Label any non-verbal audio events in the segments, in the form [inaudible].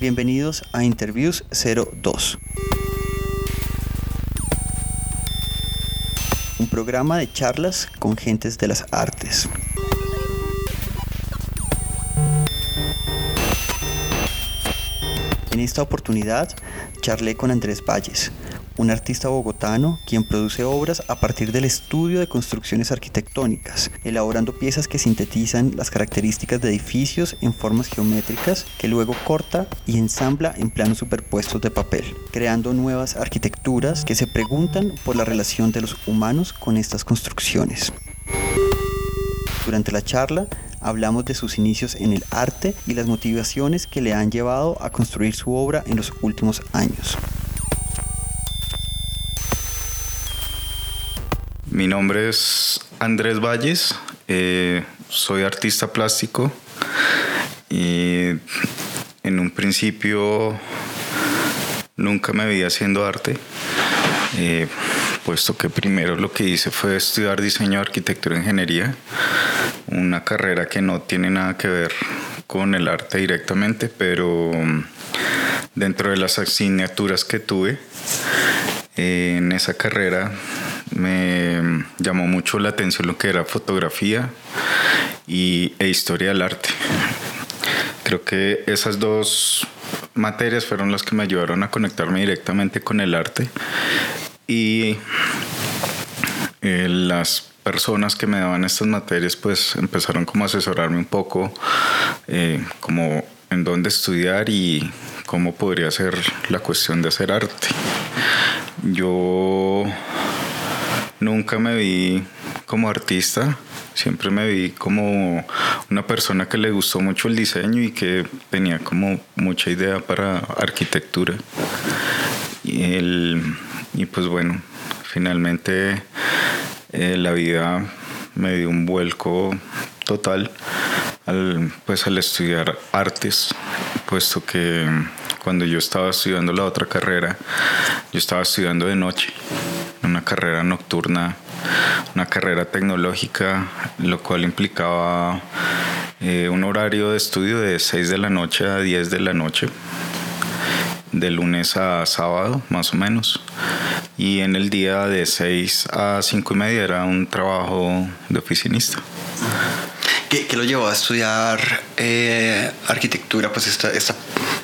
Bienvenidos a Interviews 02. Un programa de charlas con gentes de las artes. En esta oportunidad charlé con Andrés Valles, un artista bogotano quien produce obras a partir del estudio de construcciones arquitectónicas, elaborando piezas que sintetizan las características de edificios en formas geométricas que luego corta y ensambla en planos superpuestos de papel, creando nuevas arquitecturas que se preguntan por la relación de los humanos con estas construcciones. Durante la charla hablamos de sus inicios en el arte y las motivaciones que le han llevado a construir su obra en los últimos años. Mi nombre es Andrés Valles, eh, soy artista plástico y en un principio nunca me vi haciendo arte, eh, puesto que primero lo que hice fue estudiar diseño, arquitectura e ingeniería, una carrera que no tiene nada que ver con el arte directamente, pero dentro de las asignaturas que tuve eh, en esa carrera me llamó mucho la atención lo que era fotografía y, e historia del arte. Creo que esas dos materias fueron las que me ayudaron a conectarme directamente con el arte y eh, las personas que me daban estas materias pues empezaron como a asesorarme un poco eh, como en dónde estudiar y cómo podría ser la cuestión de hacer arte. Yo nunca me vi como artista, siempre me vi como una persona que le gustó mucho el diseño y que tenía como mucha idea para arquitectura. Y, y pues bueno, finalmente eh, la vida me dio un vuelco total al, pues al estudiar artes, puesto que cuando yo estaba estudiando la otra carrera, yo estaba estudiando de noche una carrera nocturna, una carrera tecnológica, lo cual implicaba eh, un horario de estudio de 6 de la noche a 10 de la noche, de lunes a sábado más o menos. Y en el día de 6 a 5 y media era un trabajo de oficinista. ¿Qué, lo llevó a estudiar eh, arquitectura? Pues esta, esta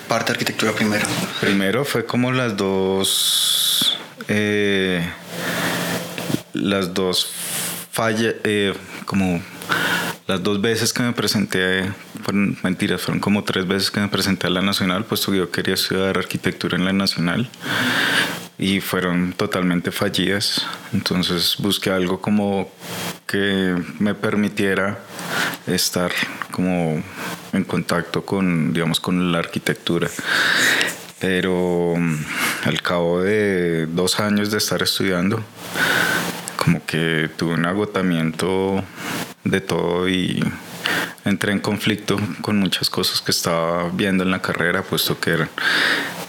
parte de arquitectura primero. Primero fue como las dos... Eh, las dos fallas, eh, como las dos veces que me presenté, fueron mentiras, fueron como tres veces que me presenté a la Nacional, puesto que yo quería estudiar arquitectura en la Nacional y fueron totalmente fallidas. Entonces busqué algo como que me permitiera estar como en contacto con, digamos, con la arquitectura. Pero al cabo de dos años de estar estudiando, como que tuve un agotamiento de todo y entré en conflicto con muchas cosas que estaba viendo en la carrera, puesto que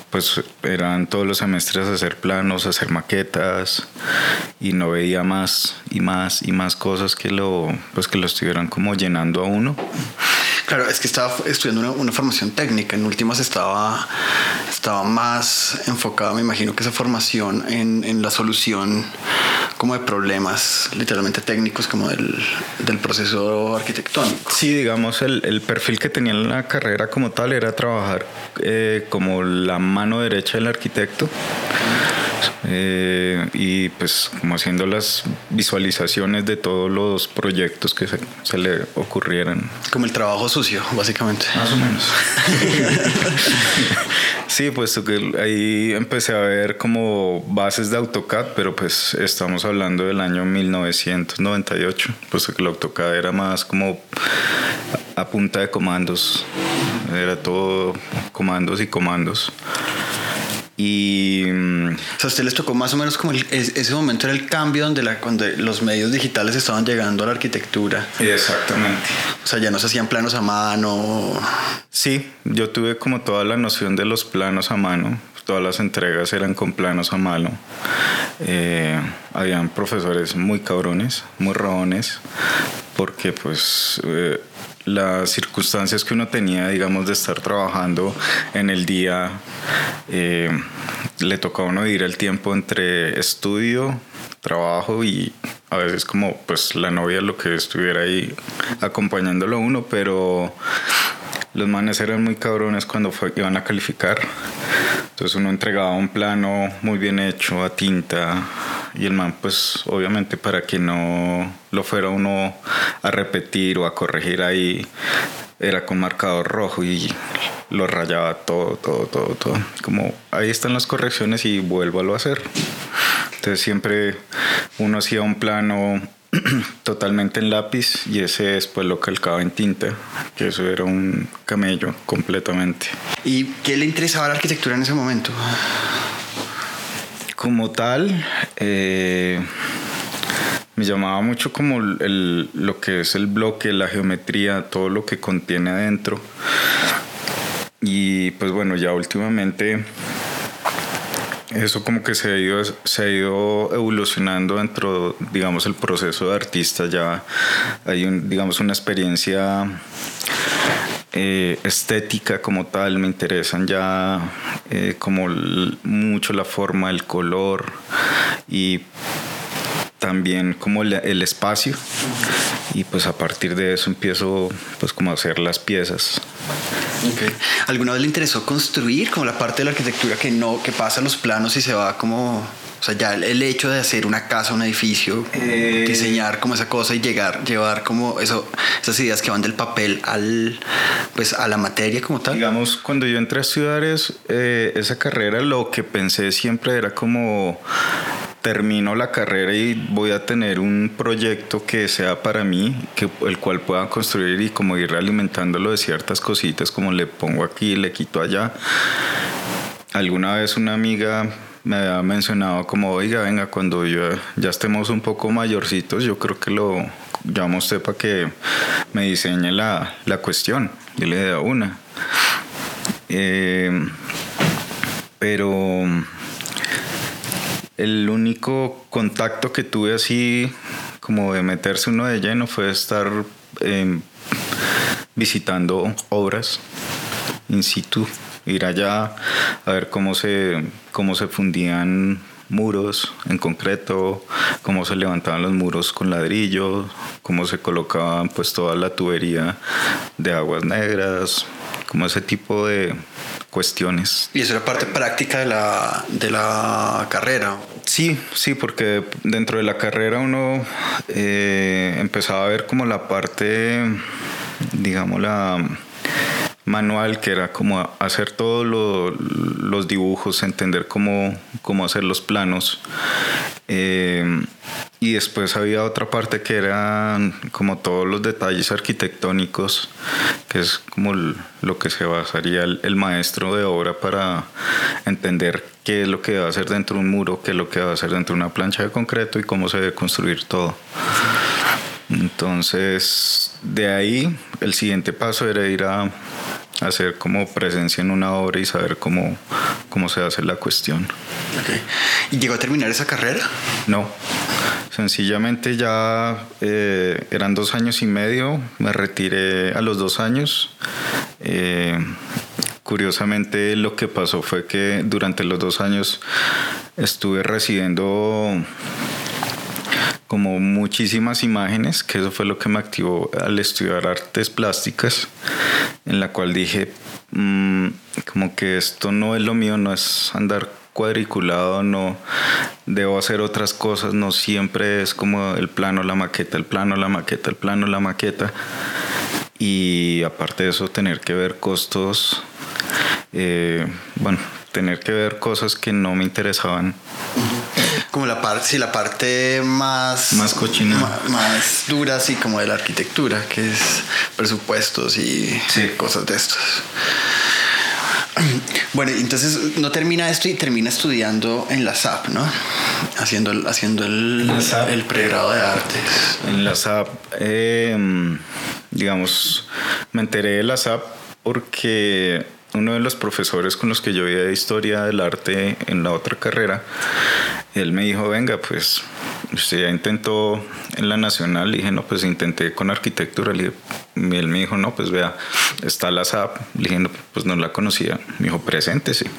pues eran todos los semestres hacer planos, hacer maquetas y no veía más y más y más cosas que lo, pues que lo estuvieran como llenando a uno. Claro, es que estaba estudiando una, formación técnica. En últimas estaba, estaba más enfocado, me imagino que esa formación en, en la solución como de problemas literalmente técnicos como del, del proceso arquitectónico. Sí, digamos, el, el, perfil que tenía en la carrera como tal era trabajar eh, como la mano derecha del arquitecto. Eh, y pues como haciendo las visualizaciones de todos los proyectos que se, se, le ocurrieran. Como el trabajo sucio, básicamente. Más o menos. [laughs] sí, puesto que ahí empecé a ver como bases de AutoCAD, pero pues estamos hablando del año 1998, puesto que el AutoCAD era más como a punta de comandos, era todo comandos y comandos. Y. Mm, o sea, a usted les tocó más o menos como ese momento era el cambio donde la, cuando los medios digitales estaban llegando a la arquitectura. Exactamente. O sea, ya no se hacían planos a mano. Sí, yo tuve como toda la noción de los planos a mano. Todas las entregas eran con planos a mano. Eh, habían profesores muy cabrones, muy robones, porque pues eh, las circunstancias que uno tenía, digamos, de estar trabajando en el día, eh, le tocaba a uno dividir el tiempo entre estudio, trabajo y a veces como pues la novia lo que estuviera ahí acompañándolo a uno, pero los manes eran muy cabrones cuando iban a calificar. Entonces uno entregaba un plano muy bien hecho a tinta y el man pues obviamente para que no lo fuera uno a repetir o a corregir ahí era con marcador rojo y lo rayaba todo, todo, todo, todo. Como ahí están las correcciones y vuelvo a hacer. Entonces siempre uno hacía un plano [clears throat] totalmente en lápiz y ese después lo calcaba en tinta, que eso era un camello completamente. ¿Y qué le interesaba la arquitectura en ese momento? Como tal, eh, me llamaba mucho como el, lo que es el bloque, la geometría, todo lo que contiene adentro. Y pues bueno, ya últimamente eso como que se ha ido, se ha ido evolucionando dentro, digamos, el proceso de artista. Ya hay, un, digamos, una experiencia eh, estética como tal. Me interesan ya eh, como mucho la forma, el color y también como el, espacio y pues a partir de eso empiezo pues como a hacer las piezas. ¿Alguna vez le interesó construir como la parte de la arquitectura que no, que pasa los planos y se va como, o sea, ya el, hecho de hacer una casa, un edificio, eh, diseñar como esa cosa y llegar, llevar como eso, esas ideas que van del papel al, pues a la materia como tal? Digamos, cuando yo entré a estudiar eh, esa carrera, lo que pensé siempre era como termino la carrera y voy a tener un proyecto que sea para mí, que, el cual pueda construir y como ir alimentándolo de ciertas cositas, como le pongo aquí, le quito allá. Alguna vez una amiga me había mencionado como, oiga, venga, cuando yo, ya estemos un poco mayorcitos, yo creo que lo llamo a usted para que me diseñe la, la cuestión. Y le da una. Eh, pero el único contacto que tuve así como de meterse uno de lleno fue estar em, visitando obras in situ, ir allá a ver cómo se, cómo se fundían muros en concreto, cómo se levantaban los muros con ladrillos, cómo se colocaban pues toda la tubería de aguas negras, como ese tipo de, cuestiones. ¿Y eso era parte práctica de la, de la carrera? Sí, sí, porque dentro de la carrera uno eh, empezaba a ver como la parte, digamos, la manual, que era como hacer todos los dibujos, entender cómo, cómo hacer los planos. Eh, y después había otra parte que eran como todos los detalles arquitectónicos, que es como lo que se basaría el, maestro de obra para entender qué es lo que va a hacer dentro de un muro, qué es lo que va a hacer dentro de una plancha de concreto y cómo se debe construir todo. Entonces, de ahí el siguiente paso era ir a hacer como presencia en una obra y saber cómo, cómo se hace la cuestión. ¿Y llegó a terminar esa carrera? No. Sencillamente ya eh, eran dos años y medio, me retiré a los dos años. Eh, curiosamente lo que pasó fue que durante los dos años estuve recibiendo como muchísimas imágenes, que eso fue lo que me activó al estudiar artes plásticas, en la cual dije, mm, como que esto no es lo mío, no es andar cuadriculado, no debo hacer otras cosas, no siempre es como el plano, la maqueta, el plano, la maqueta, el plano, la maqueta. Y aparte de eso, tener que ver costos, eh, bueno, tener que ver cosas que no me interesaban. Como la parte, sí, la parte más... Más cochina. Más, dura, así como de la arquitectura, que es presupuestos y cosas de estos. [clears throat] Bueno, entonces no termina esto y termina estudiando en la SAP, ¿no? Haciendo, el, haciendo el, el pregrado de artes. En la SAP, em, digamos, me enteré de la SAP porque uno de los profesores con los que yo veía historia del arte en la otra carrera, él me dijo, venga, pues usted ya intentó en la nacional, le dije, no, pues intenté con arquitectura, le él me dijo, no, pues vea, está la SAP, le dije, no, pues no la conocía, me dijo, preséntese.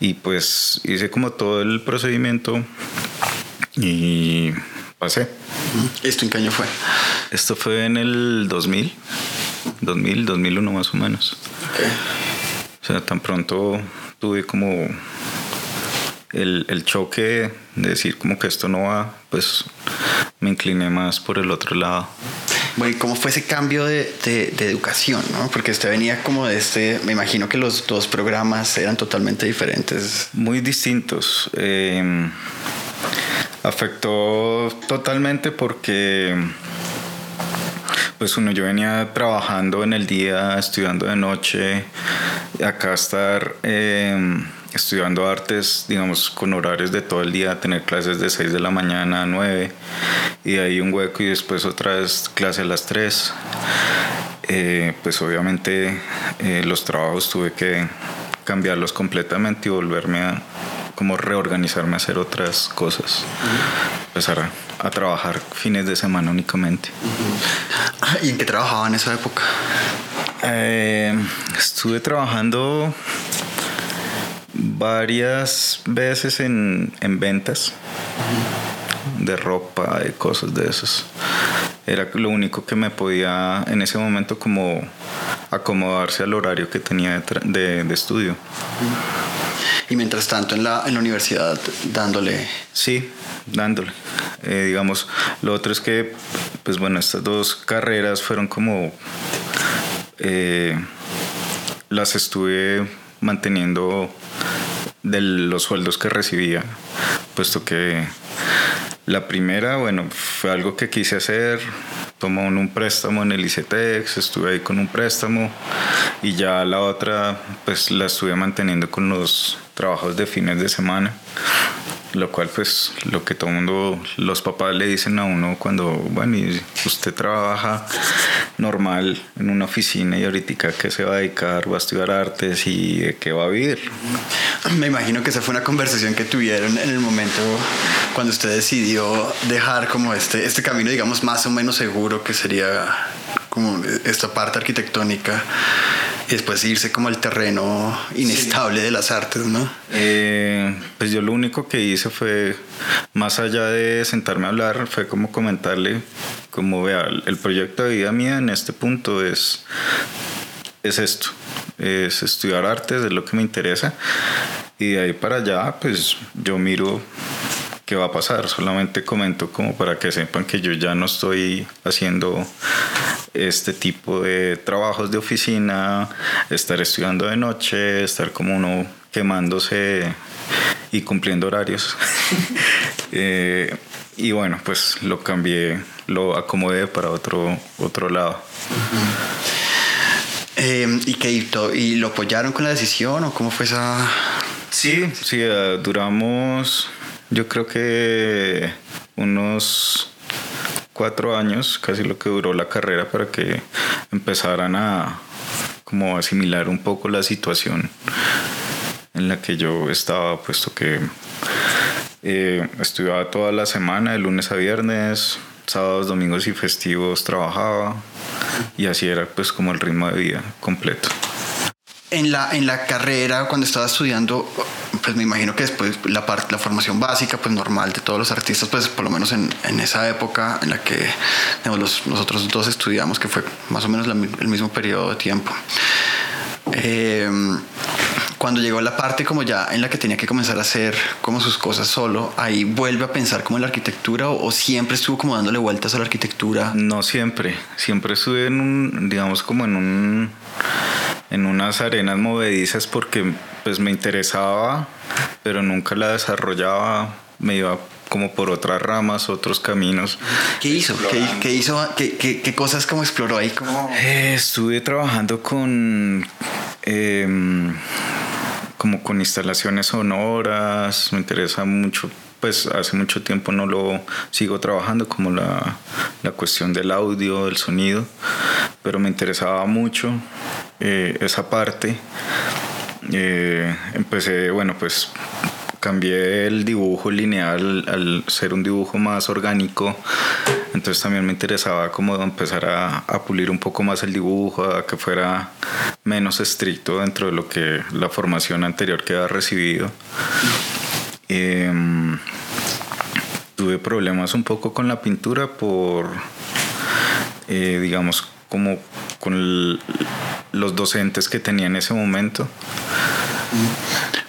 Y pues hice como todo el procedimiento y pasé. ¿Esto en qué año fue? Esto fue en el 2000, 2000, 2001 más o menos. O sea, tan pronto tuve como el, el, choque de decir como que esto no va, pues me incliné más por el otro lado. Bueno, ¿y cómo fue ese cambio de, de, de, educación? ¿no? Porque usted venía como de este, me imagino que los dos programas eran totalmente diferentes. Muy distintos. Eh, afectó totalmente porque pues uno yo venía trabajando en el día, estudiando de noche, acá estar eh, estudiando artes, digamos, con horarios de todo el día, tener clases de 6 de la mañana a 9 y ahí un hueco y después otra vez clase a las 3. Eh, pues obviamente eh, los trabajos tuve que cambiarlos completamente y volverme a como reorganizarme a hacer otras cosas. Empezar a, a, trabajar fines de semana únicamente. ¿Y en qué trabajaba en esa época? Eh, estuve trabajando varias veces en, en ventas de ropa, de cosas de esas. Era lo único que me podía en ese momento como acomodarse al horario que tenía de, de, de estudio. Y mientras tanto en la, en la universidad dándole... Sí, dándole. Eh, digamos, lo otro es que, pues bueno, estas dos carreras fueron como... Eh, las estuve manteniendo de los sueldos que recibía, puesto que la primera, bueno, fue algo que quise hacer, tomó un préstamo en el ICETEX, estuve ahí con un préstamo y ya la otra pues la estuve manteniendo con los trabajos de fines de semana lo cual pues lo que todo mundo, los papás le dicen a uno cuando, bueno, y usted trabaja normal en una oficina y ahorita que se va a dedicar, va a estudiar artes y de qué va a vivir. Me imagino que esa fue una conversación que tuvieron en el momento cuando usted decidió dejar como este, este camino, digamos, más o menos seguro que sería como esta parte arquitectónica y después irse como al terreno inestable sí. de las artes, ¿no? Eh, pues yo lo único que hice fue, más allá de sentarme a hablar, fue como comentarle, como vea, el proyecto de vida mía en este punto es, es esto, es estudiar artes, es lo que me interesa, y de ahí para allá, pues yo miro qué va a pasar. Solamente comento como para que sepan que yo ya no estoy haciendo este tipo de trabajos de oficina, estar estudiando de noche, estar como uno quemándose y cumpliendo horarios. [laughs] eh, y bueno, pues lo cambié, lo acomodé para otro, otro lado. Uh -huh. eh, ¿Y qué ¿Y lo apoyaron con la decisión o cómo fue esa...? Sí, sí, uh, duramos yo creo que unos cuatro años, casi lo que duró la carrera para que empezaran a como asimilar un poco la situación en la que yo estaba, puesto que eh, estudiaba toda la semana, de lunes a viernes, sábados, domingos y festivos trabajaba y así era pues como el ritmo de vida completo. En la, en la carrera, cuando estaba estudiando, pues me imagino que después la, parte, la formación básica, pues normal de todos los artistas, pues por lo menos en, en esa época en la que digamos, los, nosotros dos estudiamos, que fue más o menos la, el mismo periodo de tiempo. Eh, cuando llegó la parte como ya en la que tenía que comenzar a hacer como sus cosas solo, ahí vuelve a pensar como en la arquitectura o, o, siempre estuvo como dándole vueltas a la arquitectura? No siempre, siempre estuve en un, digamos como en un, en unas arenas movedizas porque pues me interesaba, pero nunca la desarrollaba, me iba como por otras ramas, otros caminos. ¿Qué hizo? ¿Qué, qué hizo? ¿Qué, ¿Qué, qué, cosas como exploró ahí? Como... Eh, estuve trabajando con... Eh, como con instalaciones sonoras, me interesa mucho, pues hace mucho tiempo no lo sigo trabajando, como la, la cuestión del audio, del sonido, pero me interesaba mucho eh, esa parte. Eh, empecé, bueno, pues cambié el dibujo lineal al ser un dibujo más orgánico. Entonces también me interesaba como empezar a, a, pulir un poco más el dibujo, a que fuera menos estricto dentro de lo que la formación anterior que había recibido. Eh, tuve problemas un poco con la pintura por, eh, digamos, como con los docentes que tenía en ese momento.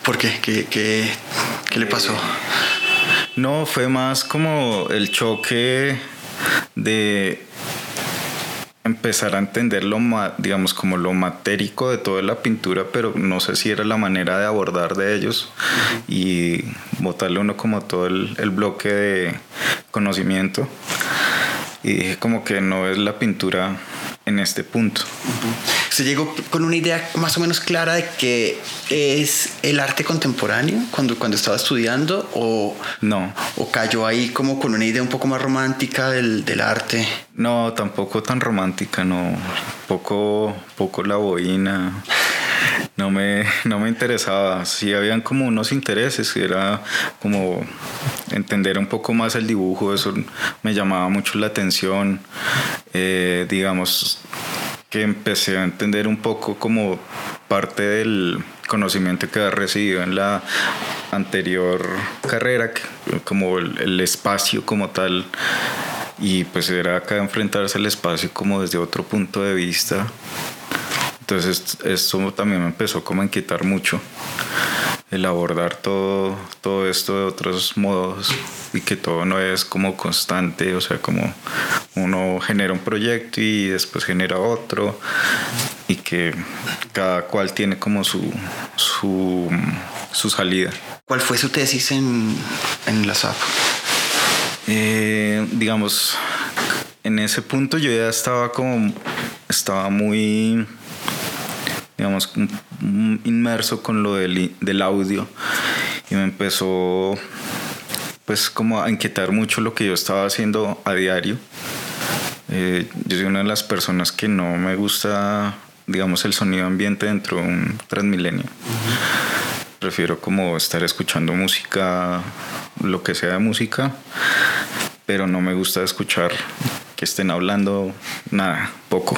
¿Por qué? ¿Qué, qué, qué le pasó? no, fue más como el choque de empezar a entender lo digamos como lo matérico de toda la pintura pero no sé si era la manera de abordar de ellos y botarle uno como todo el, el bloque de conocimiento. Y dije como que no es la pintura en este punto. ¿Se llegó con una idea más o menos clara de que es el arte contemporáneo cuando, cuando estaba estudiando o no o cayó ahí como con una idea un poco más romántica del, del arte? No, tampoco tan romántica, no. Poco, poco la boina no me, no me interesaba. Sí habían como unos intereses, era como entender un poco más el dibujo, eso me llamaba mucho la atención. Eh, digamos que empecé a entender un poco como parte del conocimiento que había recibido en la anterior carrera, como el, el espacio como tal y pues era acá enfrentarse al espacio como desde otro punto de vista entonces esto también me empezó como a inquietar mucho, el abordar todo, todo esto de otros modos y que todo no es como constante, o sea, como uno genera un proyecto y después genera otro y que cada cual tiene como su, su, su salida. ¿Cuál fue su tesis en, en la SAP? Eh, digamos, en ese punto yo ya estaba como, estaba muy digamos, inmerso con lo del, del audio y me empezó pues como a inquietar mucho lo que yo estaba haciendo a diario. Eh, yo soy una de las personas que no me gusta, digamos, el sonido ambiente dentro de un Transmilenio. Prefiero como estar escuchando música, lo que sea de música, pero no me gusta escuchar que estén hablando nada, poco.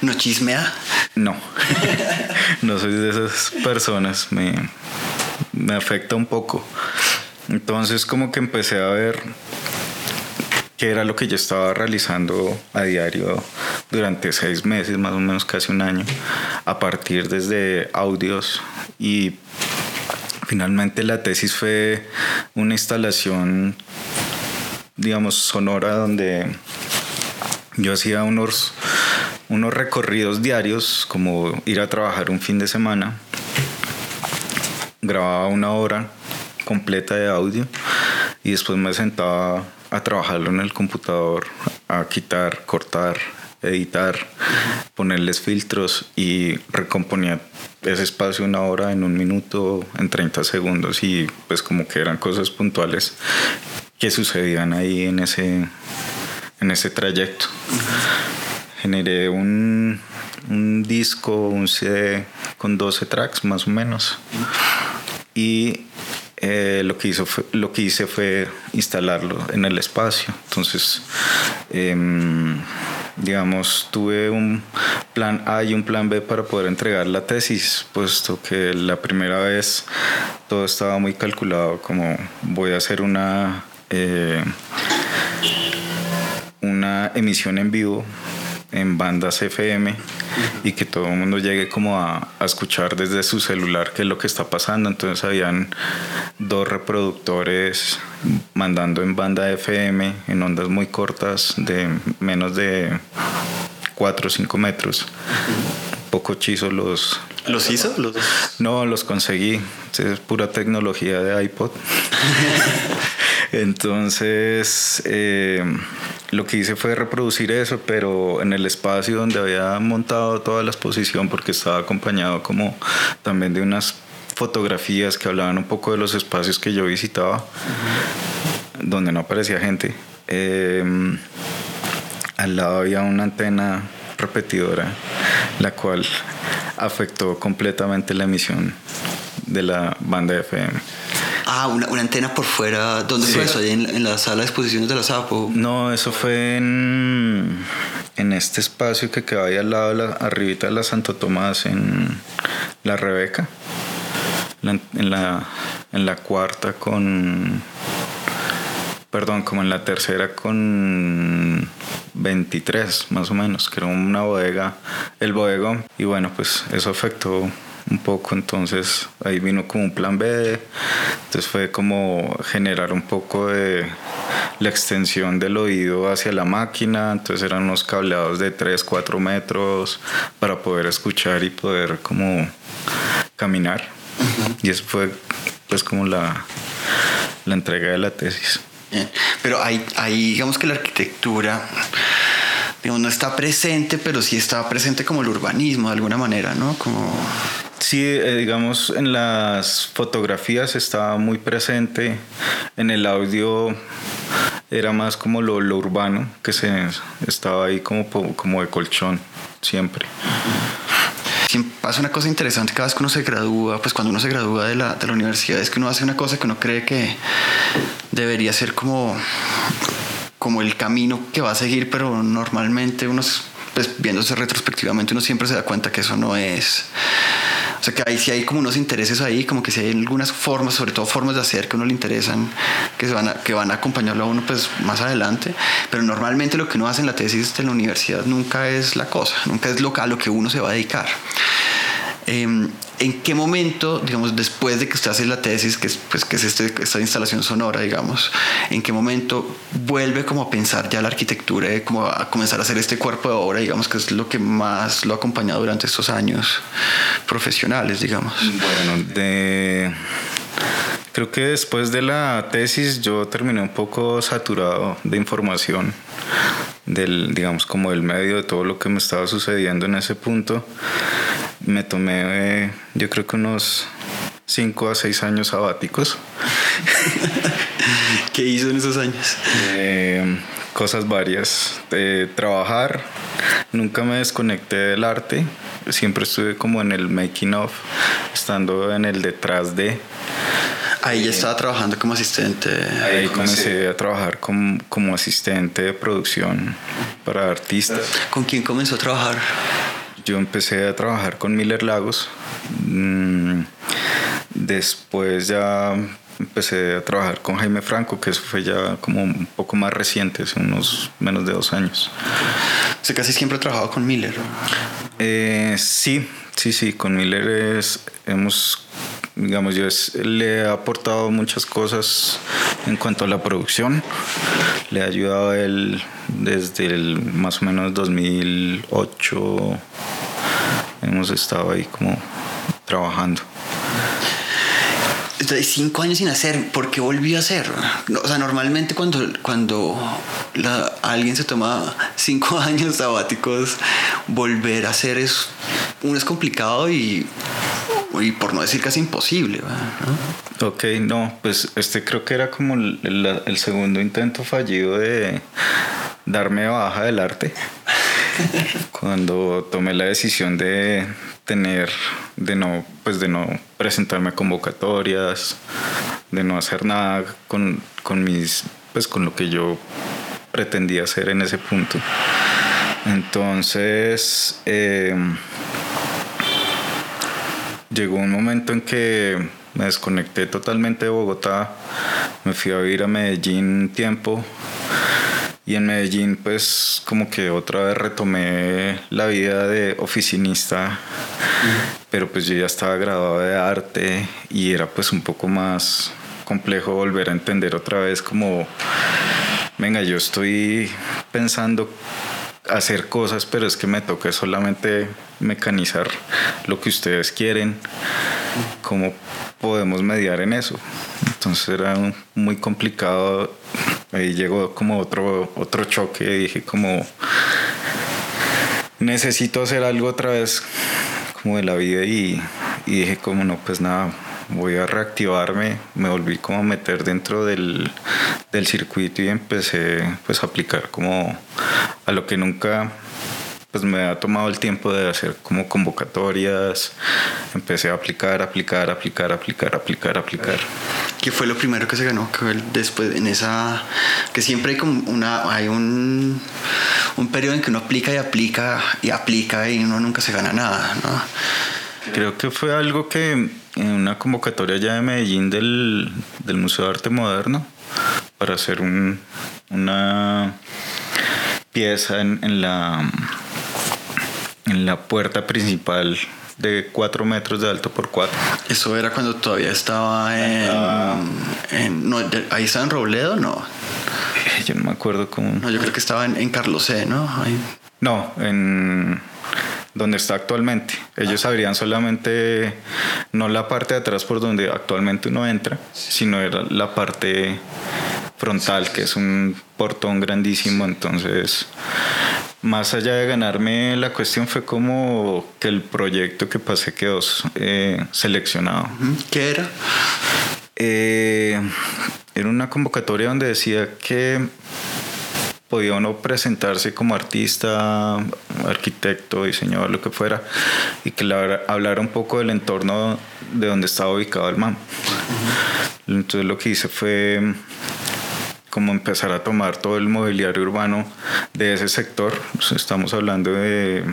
¿No chismea? No, [laughs] no soy de esas personas, me, me afecta un poco. Entonces como que empecé a ver qué era lo que yo estaba realizando a diario durante seis meses, más o menos casi un año, a partir desde audios y finalmente la tesis fue una instalación, digamos, sonora donde yo hacía unos unos recorridos diarios, como ir a trabajar un fin de semana. Grababa una hora completa de audio y después me sentaba a trabajarlo en el computador, a quitar, cortar, editar, ponerles filtros y recomponía ese espacio una hora en un minuto, en 30 segundos y pues como que eran cosas puntuales que sucedían ahí en ese, en ese trayecto generé un, un disco, un CD con 12 tracks más o menos. Y eh, lo, que hizo lo que hice fue instalarlo en el espacio. Entonces, em, digamos, tuve un plan A y un plan B para poder entregar la tesis, puesto que la primera vez todo estaba muy calculado, como voy a hacer una, eh, una emisión en vivo en bandas FM y que todo el mundo llegue como a, escuchar desde su celular qué es lo que está pasando. Entonces habían dos reproductores mandando en banda FM en ondas muy cortas de menos de 4 o 5 metros. Poco chizo los... ¿Los hizo? Los... No, los conseguí. Es pura tecnología de iPod. [laughs] Entonces, eh, lo que hice fue reproducir eso, pero en el espacio donde había montado toda la exposición, porque estaba acompañado como también de unas fotografías que hablaban un poco de los espacios que yo visitaba, donde no aparecía gente. Eh, al lado había una antena repetidora, la cual afectó completamente la emisión de la banda FM. Ah, una, una antena por fuera. ¿Dónde fue eso? ¿Ahí en, en, la sala de exposiciones de la SAPO? No, eso fue en, en este espacio que queda ahí al lado, de la, arribita de la Santo Tomás, en la Rebeca. La, en, la, en la cuarta con perdón, como en la tercera con 23 más o menos, que era una bodega, el bodegón. Y bueno, pues eso afectó un poco, entonces ahí vino como un plan B, entonces fue como generar un poco de la extensión del oído hacia la máquina, entonces eran unos cableados de 3, 4 metros para poder escuchar y poder como caminar. Y eso fue pues como la, la entrega de la tesis. Pero ahí, ahí digamos que la arquitectura digamos, no está presente, pero sí está presente como el urbanismo de alguna manera, ¿no? Como... Sí, eh, digamos, en las fotografías estaba muy presente, en el audio era más como lo, lo urbano, que se estaba ahí como, como de colchón, siempre. Pasa una cosa interesante cada vez que uno se gradúa, pues cuando uno se gradúa de la, de la universidad es que uno hace una cosa que uno cree que debería ser como, como el camino que va a seguir, pero normalmente uno, pues viéndose retrospectivamente, uno siempre se da cuenta que eso no es o sea que ahí sí hay como unos intereses ahí, como que si hay algunas formas, sobre todo formas de hacer que a uno le interesan, que, se van a, que van a acompañarlo a uno pues más adelante. Pero normalmente lo que uno hace en la tesis de la universidad nunca es la cosa, nunca es lo, a lo que uno se va a dedicar. Em, ¿En qué momento, digamos, después de que usted hace la tesis, que es, pues, que es este, esta instalación sonora, digamos, en qué momento vuelve como a pensar ya la arquitectura, y como a comenzar a hacer este cuerpo de obra, digamos, que es lo que más lo ha acompañado durante estos años profesionales, digamos? Bueno, de... Creo que después de la tesis yo terminé un poco saturado de información del, digamos, como del medio de todo lo que me estaba sucediendo en ese punto me tomé, eh, yo creo que unos 5 a 6 años sabáticos. [laughs] ¿Qué hizo en esos años? Eh, cosas varias. Eh, trabajar, nunca me desconecté del arte, siempre estuve como en el making of, estando en el detrás de. Ahí ya estaba trabajando como asistente. Ahí comencé a trabajar como, como asistente de producción para artistas. ¿Con quién comenzó a trabajar? Yo empecé a trabajar con Miller Lagos. Mm, después ya empecé a trabajar con Jaime Franco, que eso fue ya como un poco más reciente, hace unos menos de dos años. O sea, casi siempre he trabajado con Miller. Eh, sí, sí, sí, con Miller es, hemos, digamos, yo le he aportado muchas cosas en cuanto a la producción. Le he ayudado a él desde el más o menos 2008 hemos estado ahí como trabajando. Cinco años sin hacer, ¿por qué volvió a hacer? O sea, normalmente cuando, cuando alguien se toma cinco [laughs] años sabáticos, volver a hacer es, uno es complicado y, y por no decir casi imposible. Ok, no, pues este creo que era como el, el segundo intento fallido de darme baja del arte. [laughs] Cuando tomé la decisión de tener, de no, pues de no presentarme a convocatorias, de no hacer nada con, con mis, pues con lo que yo pretendía hacer en ese punto. Entonces, em, llegó un momento en que me desconecté totalmente de Bogotá, me fui a vivir a Medellín un tiempo y en Medellín pues como que otra vez retomé la vida de oficinista, pero pues yo ya estaba graduado de arte y era pues un poco más complejo volver a entender otra vez como, venga, yo estoy pensando hacer cosas, pero es que me toca solamente mecanizar lo que ustedes quieren, cómo podemos mediar en eso. Entonces era muy complicado. Ahí llegó como otro, otro choque, dije como necesito hacer algo otra vez como de la vida y, y dije como no, pues nada, voy a reactivarme, me volví como a meter dentro del, del circuito y empecé pues a aplicar como a lo que nunca pues me ha tomado el tiempo de hacer como convocatorias, empecé a aplicar, aplicar, aplicar, aplicar, aplicar, aplicar. ¿Qué fue lo primero que se ganó? Que después en esa que siempre hay como una hay un un periodo en que uno aplica y aplica y aplica y uno nunca se gana nada, ¿no? Creo que fue algo que en una convocatoria ya de Medellín del, del Museo de Arte Moderno para hacer un, una pieza en, en, la en la puerta principal de 4 metros de alto por 4. Eso era cuando todavía estaba en... Ah. en no, ¿Ahí estaba en Robledo? No. Eh, yo no me acuerdo cómo... No, yo creo que estaba en, en Carlos C, ¿no? Ahí. No, en donde está actualmente. Ellos abrían solamente, no la parte de atrás por donde actualmente uno entra, sino era la parte frontal, que es un portón grandísimo. Entonces, más allá de ganarme, la cuestión fue como que el proyecto que pasé quedó eh, seleccionado. ¿Qué era? Eh, era una convocatoria donde decía que podía uno presentarse como artista, arquitecto, diseñador, lo que fuera, y que hablara un poco del entorno de donde estaba ubicado el MAM. Entonces lo que hice fue como empezar a tomar todo el mobiliario urbano de ese sector. Estamos hablando de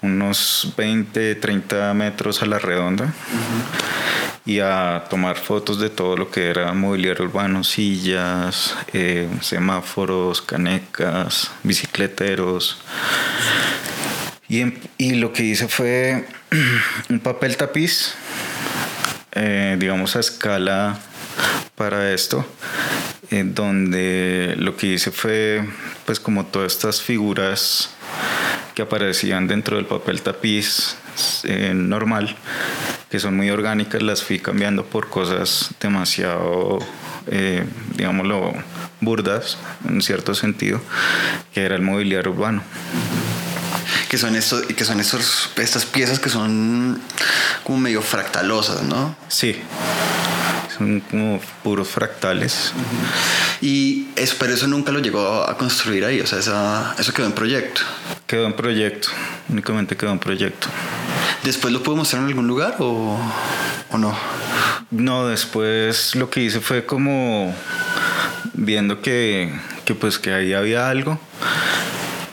unos 20, 30 metros a la redonda y a tomar fotos de todo lo que era mobiliario urbano, sillas, eh, semáforos, canecas, bicicleteros. Y, y, lo que hice fue [clears throat] un papel tapiz, eh, digamos a escala para esto, en donde lo que hice fue pues como todas estas figuras que aparecían dentro del papel tapiz eh, normal que son muy orgánicas, las fui cambiando por cosas demasiado, eh, digámoslo, burdas, en cierto sentido, que era el mobiliario urbano. Que son, estos, que son estos, estas piezas que son como medio fractalosas, ¿no? Sí, son como puros fractales. Y eso, pero eso nunca lo llegó a construir ahí, o sea, eso quedó en proyecto. Quedó en proyecto, únicamente quedó en proyecto. ¿Después lo puedo mostrar en algún lugar o, o no? No, después lo que hice fue como viendo que, que pues que ahí había algo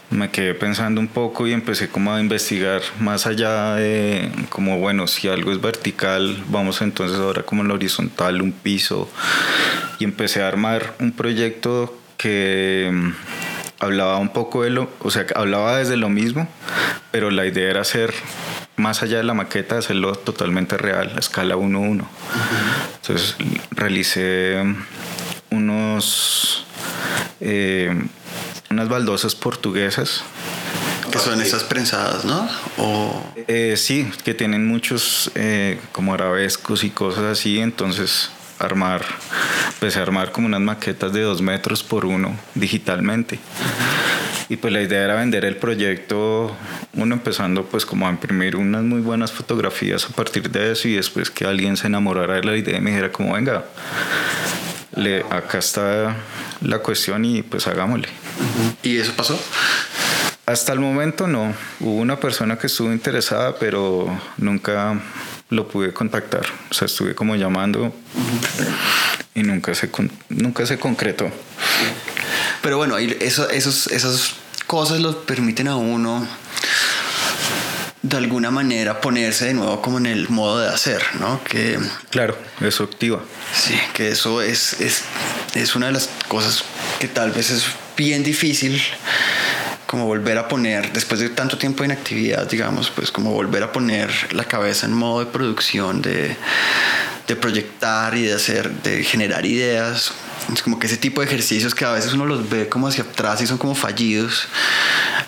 me quedé pensando un poco y empecé como a investigar más allá de como bueno si algo es vertical vamos entonces ahora como en lo horizontal un piso y empecé a armar un proyecto que mm, hablaba un poco de lo o sea hablaba desde lo mismo pero la idea era hacer más allá de la maqueta, hacerlo totalmente real, a escala 1-1. Entonces realicé unos, eh, unas baldosas portuguesas. Que son esas prensadas, ¿no? O... Eh, sí, que tienen muchos eh, como arabescos y cosas así, entonces armar, empecé a armar como unas maquetas de dos metros por uno digitalmente. Y pues la idea era vender el proyecto, uno empezando pues como a imprimir unas muy buenas fotografías a partir de eso y después que alguien se enamorara de la idea y me dijera como venga, le, acá está la cuestión y pues hagámosle. ¿Y eso pasó? Hasta el momento no. Hubo una persona que estuvo interesada, pero nunca lo pude contactar. O sea, estuve como llamando y nunca se, nunca se concretó. Pero bueno, eso, esos, esas cosas lo permiten a uno de alguna manera ponerse de nuevo como en el modo de hacer, ¿no? Que, claro, eso activa. Sí, que eso es, es, es una de las cosas que tal vez es bien difícil como volver a poner, después de tanto tiempo de inactividad, digamos, pues como volver a poner la cabeza en modo de producción, de, de proyectar y de hacer, de generar ideas. Es como que ese tipo de ejercicios que a veces uno los ve como hacia atrás y son como fallidos,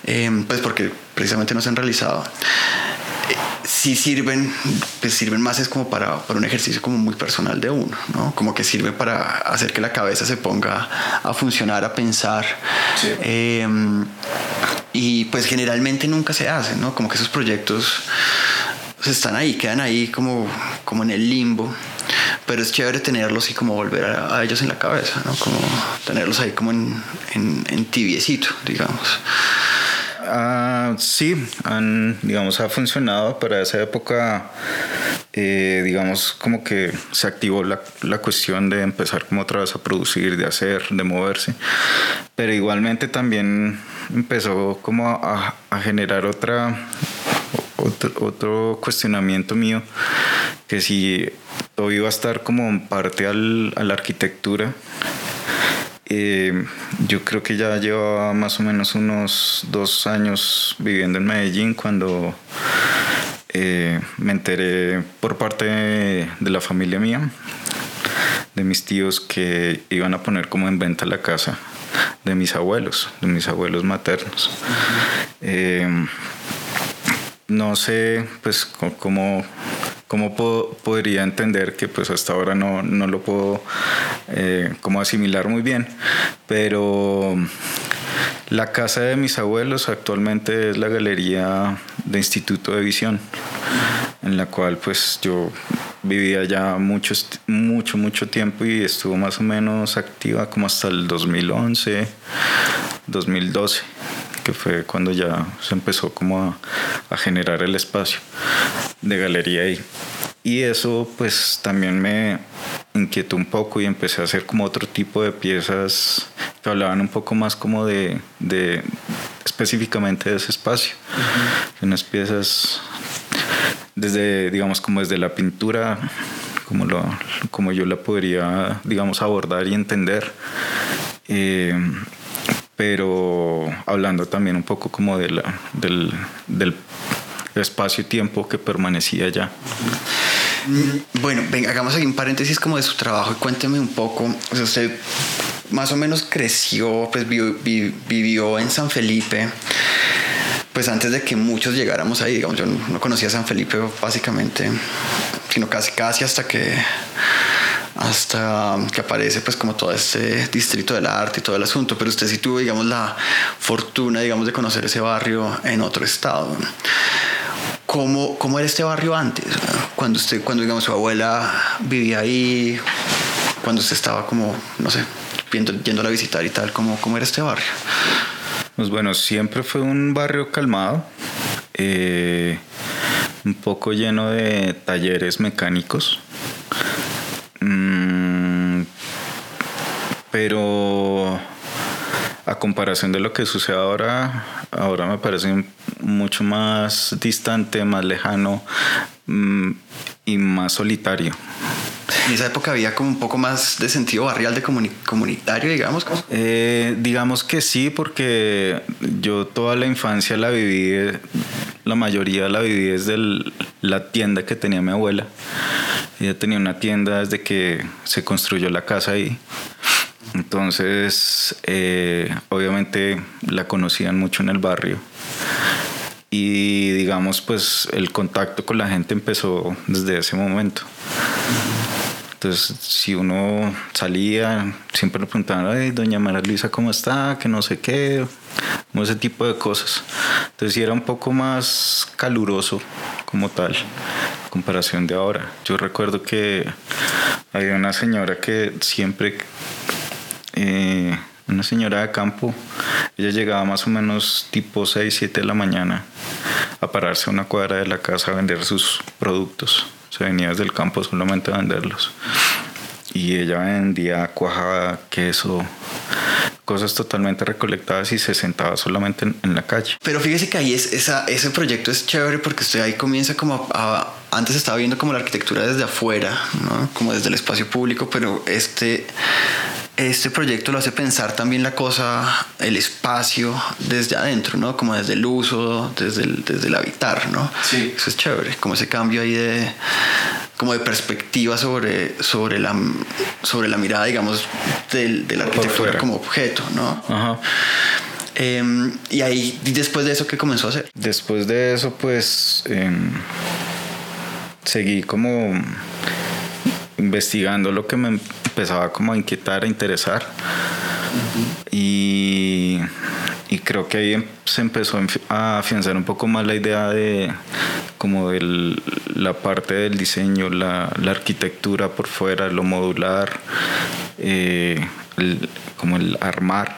em, pues porque precisamente no se han realizado eh, sí sirven, pues sirven más es como para, para, un ejercicio como muy personal de uno, ¿no? Como que sirve para hacer que la cabeza se ponga a funcionar, a pensar. Em, y pues generalmente nunca se hace, ¿no? Como que esos proyectos pues, están ahí, quedan ahí como, como en el limbo. Pero es chévere tenerlos y como volver a, ellos en la cabeza, ¿no? Como tenerlos ahí como en, en, tibiecito, digamos. Ah, sí, han, digamos, ha funcionado para esa época. eh, digamos como que se activó la, la, cuestión de empezar como otra vez a producir, de hacer, de moverse, pero igualmente también empezó como a, a generar otra, otro, otro, cuestionamiento mío, que si todo iba a estar como en parte al, a la arquitectura, eh, yo creo que ya llevaba más o menos unos dos años viviendo en Medellín cuando eh, me enteré por parte de, la familia mía, de mis tíos, que iban a poner como en venta la casa de mis abuelos, de mis abuelos maternos. Eh, no sé, pues, cómo, cómo podría entender que pues hasta ahora no, no lo puedo eh, como asimilar muy bien, pero la casa de mis abuelos actualmente es la galería de Instituto de Visión, en la cual pues yo vivía ya mucho, mucho, mucho tiempo y estuvo más o menos activa como hasta el 2011, 2012 que fue cuando ya se empezó como a, a, generar el espacio de galería ahí. Y eso pues también me inquietó un poco y empecé a hacer como otro tipo de piezas que hablaban un poco más como de, de específicamente de ese espacio. Unas piezas desde, digamos, como desde la pintura, como, lo, como yo la podría, digamos, abordar y entender. Eh, pero hablando también un poco como de la, del, del espacio-tiempo que permanecía allá. Bueno, venga, hagamos aquí un paréntesis como de su trabajo y cuénteme un poco. O sea, usted más o menos creció, pues vivió, en San Felipe. Pues antes de que muchos llegáramos ahí, digamos, yo no conocía San Felipe básicamente, sino casi casi hasta que hasta que aparece pues como todo este distrito del arte y todo el asunto, pero usted sí tuvo digamos la fortuna digamos de conocer ese barrio en otro estado. ¿Cómo, cómo era este barrio antes? Cuando usted, cuando digamos su abuela vivía ahí, cuando usted estaba como, no sé, yendo, yendo a visitar y tal, ¿cómo, ¿cómo era este barrio? Pues bueno, siempre fue un barrio calmado, eh, un poco lleno de talleres mecánicos. Pero a comparación de lo que sucede ahora, ahora me parece mucho más distante, más lejano mm, y más solitario. En esa época había como un poco más de sentido barrial, de comunitario, digamos. Eh, digamos que sí, porque yo toda la infancia la viví, la mayoría la viví desde la tienda que tenía mi abuela. Ella tenía una tienda desde que se construyó la casa ahí. Entonces, eh, obviamente la conocían mucho en el barrio. Y digamos, pues el contacto con la gente empezó desde ese momento. Entonces, si uno salía, siempre le preguntaban, Ay, doña María Luisa, ¿cómo está? Que no sé qué, ese tipo de cosas. Entonces, era un poco más caluroso como tal, en comparación de ahora. Yo recuerdo que había una señora que siempre eh, una señora de campo, ella llegaba más o menos tipo 6, 7 de la mañana a pararse a una cuadra de la casa a vender sus productos. Se venía desde el campo solamente a venderlos. Y ella vendía cuajada, queso, cosas totalmente recolectadas y se sentaba solamente en, la calle. Pero fíjese que ahí es, esa, ese proyecto es chévere porque usted ahí comienza como antes estaba viendo como la arquitectura desde afuera, ¿no? como desde el espacio público, pero este este proyecto lo hace pensar también la cosa, el espacio desde adentro, ¿no? Como desde el uso, desde el, desde el habitar, ¿no? Sí. Eso es chévere, como ese cambio ahí de, como de perspectiva sobre, sobre, la, sobre la mirada, digamos, del, de la arquitectura como objeto, ¿no? Ajá. Em, y ahí, después de eso, ¿qué comenzó a hacer? Después de eso, pues, em, seguí como investigando lo que me empezaba como a inquietar, a interesar. y, y, creo que ahí em, se empezó a afianzar un poco más la idea de como de la parte del diseño, la, la, arquitectura por fuera, lo modular, eh, como el armar.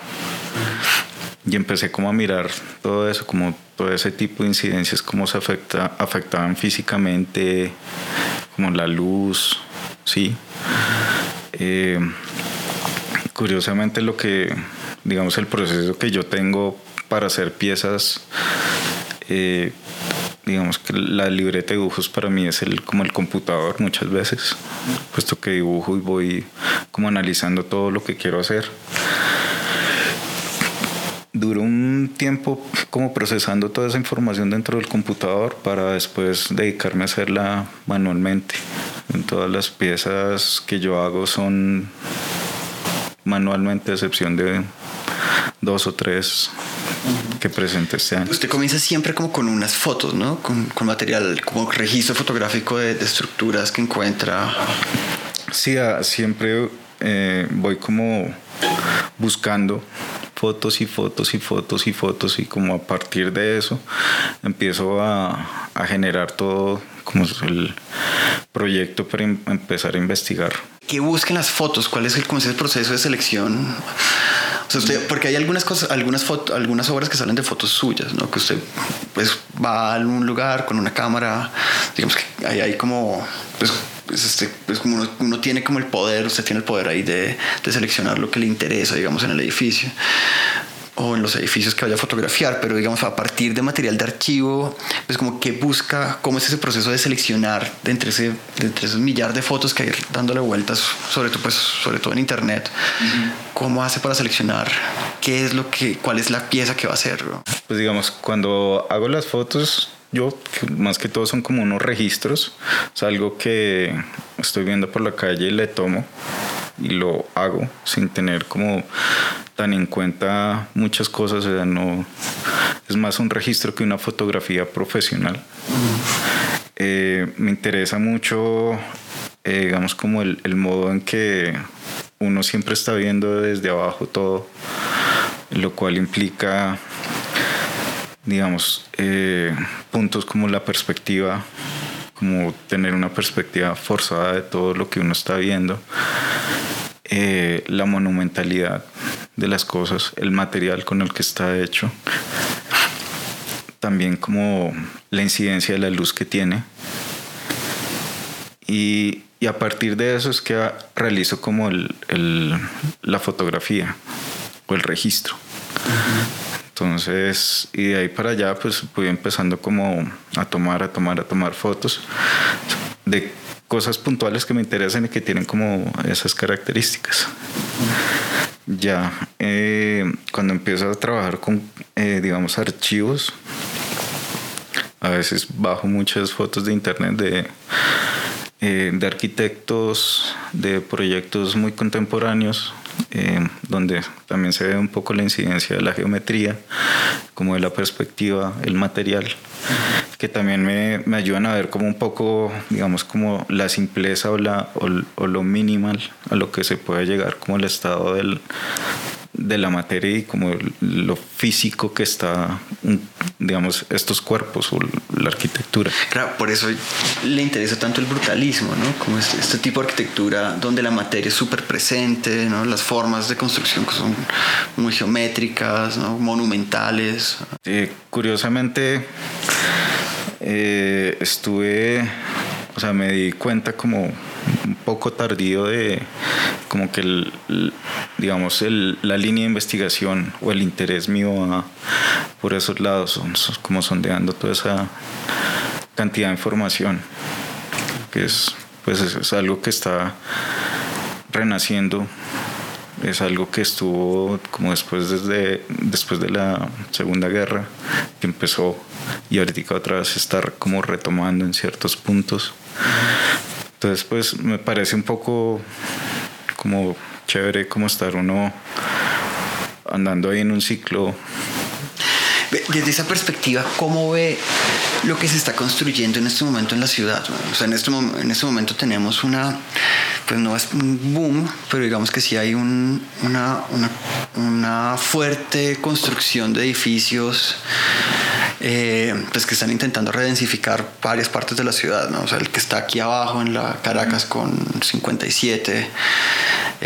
y empecé como a mirar todo eso, como todo ese tipo de incidencias, cómo se afecta, afectaban físicamente, como la luz, sí. Eh, curiosamente lo que, digamos, el proceso que yo tengo para hacer piezas, eh, digamos que la libreta de dibujos para mí es el, como el computador muchas veces, puesto que dibujo y voy como analizando todo lo que quiero hacer duró un tiempo como procesando toda esa información dentro del computador para después dedicarme a hacerla manualmente. En todas las piezas que yo hago son manualmente, a excepción de dos o tres que presentes sean. Usted comienza siempre como con unas fotos, ¿no? Con, material, como registro fotográfico de, estructuras que encuentra. Sí, siempre eh, voy como buscando fotos y fotos y fotos y fotos y como a partir de eso empiezo a, a generar todo como el proyecto para em, empezar a investigar. ¿Qué busquen las fotos? ¿Cuál es el, cómo es el proceso de selección? porque hay algunas cosas, algunas fotos, algunas obras que salen de fotos suyas, ¿no? Que usted pues va a un lugar con una cámara, digamos que ahí hay como pues, pues, este, pues como uno, uno, tiene como el poder, usted tiene el poder ahí de, de, seleccionar lo que le interesa, digamos, en el edificio o en los edificios que vaya a fotografiar, pero digamos a partir de material de archivo, pues como que busca, cómo es ese proceso de seleccionar de entre, ese, de entre esos millar de fotos que hay dándole vueltas, sobre todo, pues, sobre todo en internet, cómo hace para seleccionar qué es lo que, cuál es la pieza que va a hacer. Pues digamos, cuando hago las fotos, yo más que todo son como unos registros, es algo que estoy viendo por la calle y le tomo y lo hago sin tener como tan en cuenta muchas cosas, o sea, no es más un registro que una fotografía profesional. Eh, me interesa mucho, eh, digamos, como el, el modo en que uno siempre está viendo desde abajo todo, lo cual implica digamos, eh, puntos como la perspectiva, como tener una perspectiva forzada de todo lo que uno está viendo, eh, la monumentalidad de las cosas, el material con el que está hecho, también como la incidencia de la luz que tiene. Y, y a partir de eso es que realizo como el, el, la fotografía o el registro. Entonces, y de ahí para allá, pues fui empezando como a tomar, a tomar, a tomar fotos de cosas puntuales que me interesan y que tienen como esas características. Ya, eh, cuando empiezo a trabajar con, eh, digamos, archivos, a veces bajo muchas fotos de internet de, eh, de arquitectos, de proyectos muy contemporáneos, eh, donde también se ve un poco la incidencia de la geometría, como de la perspectiva, el material, que también me, me ayudan a ver como un poco, digamos, como la simpleza o, la, o, lo minimal a lo que se puede llegar, como el estado del, de la materia y como lo físico que está, digamos, estos cuerpos o la arquitectura. Claro, por eso le interesa tanto el brutalismo, ¿no? Como este, este tipo de arquitectura donde la materia es súper presente, ¿no? Las formas de construcción que son muy geométricas, ¿no? monumentales. curiosamente, eh, estuve, o sea, me di cuenta como un poco tardío de como que el, digamos la línea de investigación o el interés mío por esos lados son, como sondeando toda esa cantidad de información que es pues es, algo que está renaciendo es algo que estuvo como después desde después de la segunda guerra que empezó y ahorita otra vez estar como retomando en ciertos puntos entonces, pues me parece un poco como chévere como estar uno andando ahí en un ciclo. Desde esa perspectiva, ¿cómo ve lo que se está construyendo en este momento en la ciudad? O sea, en este, en este momento tenemos una, pues no es un boom, pero digamos que sí hay un, una, una, fuerte construcción de edificios eh, pues que están intentando redensificar varias partes de la ciudad, ¿no? O sea, el que está aquí abajo en la Caracas con 57,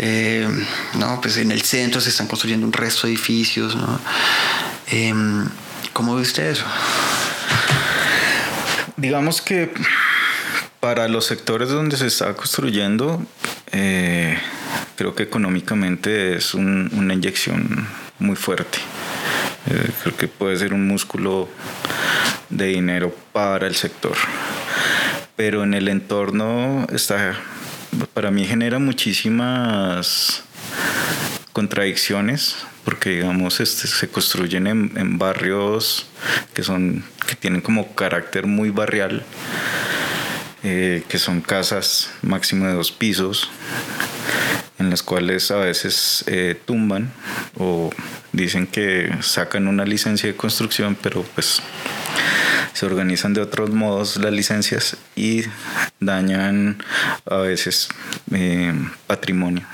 Eh, no, pues en el centro se están construyendo un resto de edificios, ¿no? Em, ¿Cómo ve usted eso? Digamos que para los sectores donde se está construyendo, eh, creo que económicamente es una inyección muy fuerte. Eh, creo que puede ser un músculo de dinero para el sector. Pero en el entorno está, para mí genera muchísimas contradicciones porque digamos este, se construyen en, barrios que son que tienen como carácter muy barrial eh, que son casas máximo de dos pisos en las cuales a veces eh, tumban o dicen que sacan una licencia de construcción pero pues se organizan de otros modos las licencias y dañan a veces eh, patrimonio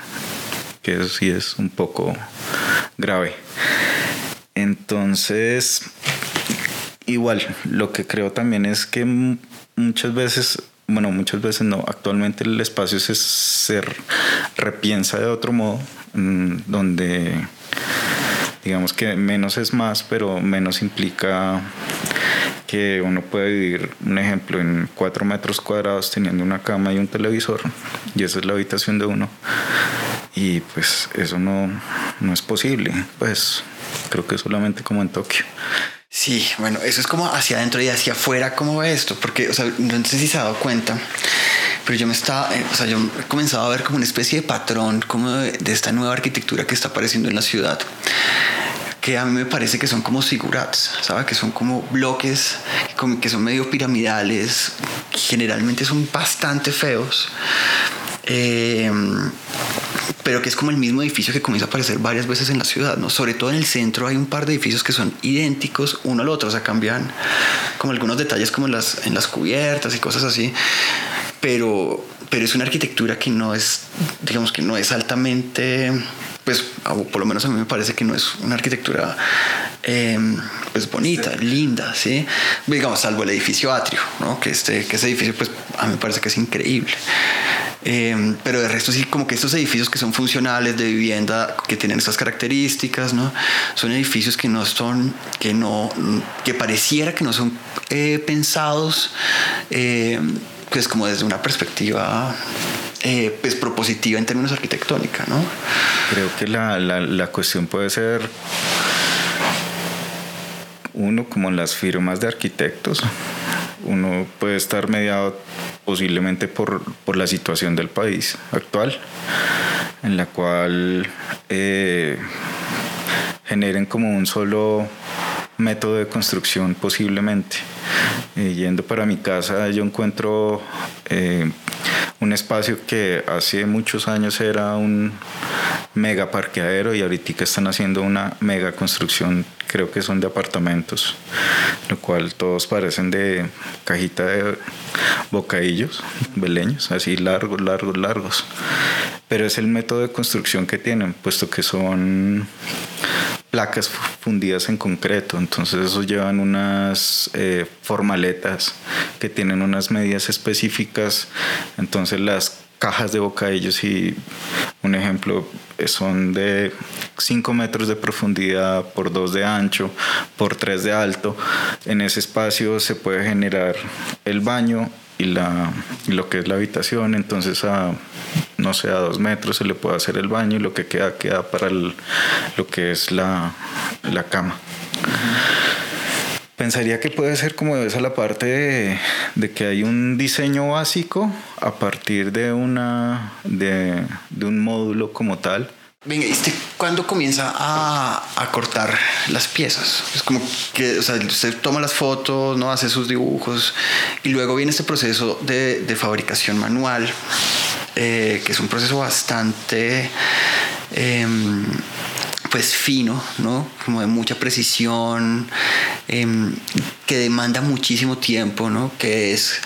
que eso sí es un poco grave. Entonces, igual, lo que creo también es que muchas veces, bueno, muchas veces no, actualmente el espacio se, se repiensa de otro modo, mm, donde digamos que menos es más, pero menos implica que uno puede vivir, un ejemplo, en cuatro metros cuadrados teniendo una cama y un televisor, y esa es la habitación de uno. Y pues eso no, no es posible, pues creo que solamente como en Tokio. Sí, bueno, eso es como hacia adentro y hacia afuera, ¿cómo ve esto? Porque, o sea, no sé si se ha dado cuenta, pero yo me estaba, eh, o sea, yo he comenzado a ver como una especie de patrón como de, esta nueva arquitectura que está apareciendo en la ciudad que a mí me parece que son como sigurats, ¿sabes? Que son como bloques que son medio piramidales, generalmente son bastante feos. Eh, pero que es como el mismo edificio que comienza a aparecer varias veces en la ciudad, ¿no? Sobre todo en el centro hay un par de edificios que son idénticos uno al otro, o sea, cambian como algunos detalles como en las, en las cubiertas y cosas así, pero, pero es una arquitectura que no es, digamos que no es altamente pues por lo menos a mí me parece que no es una arquitectura em, pues bonita, linda, ¿sí? Digamos, salvo el edificio atrio, ¿no? Que, este, que ese edificio pues a mí me parece que es increíble. Em, pero de resto sí, como que estos edificios que son funcionales de vivienda, que tienen estas características, ¿no? Son edificios que no son, que no, que pareciera que no son eh, pensados, eh, pues como desde una perspectiva eh, pues propositiva en términos arquitectónica, ¿no? Creo que la, la, la cuestión puede ser uno como en las firmas de arquitectos, uno puede estar mediado posiblemente por, por la situación del país actual, en la cual eh, generen como un solo método de construcción posiblemente. Eh, yendo para mi casa yo encuentro un espacio que hace muchos años era un mega parqueadero y ahorita están haciendo una mega construcción, creo que son de apartamentos, lo cual todos parecen de cajita de bocadillos beleños, así largos, largos, largos. Pero es el método de construcción que tienen, puesto que son placas fundidas en concreto, entonces eso llevan unas eh, formaletas que tienen unas medidas específicas, entonces las cajas de bocadillos y un ejemplo son de 5 metros de profundidad por 2 de ancho por 3 de alto. En ese espacio se puede generar el baño y, la, lo que es la habitación, entonces a no sé, a dos metros se le puede hacer el baño y lo que queda queda para lo que es la, la cama. Pensaría que puede ser como esa la parte de, de, que hay un diseño básico a partir de, una, de, de un módulo como tal. Venga, ¿este cuándo comienza a, a, cortar las piezas? Es como que o sea, usted toma las fotos, ¿no? hace sus dibujos y luego viene este proceso de, de fabricación manual eh, que es un proceso bastante em, pues fino, ¿no? Como de mucha precisión, em, que demanda muchísimo tiempo, ¿no? Que es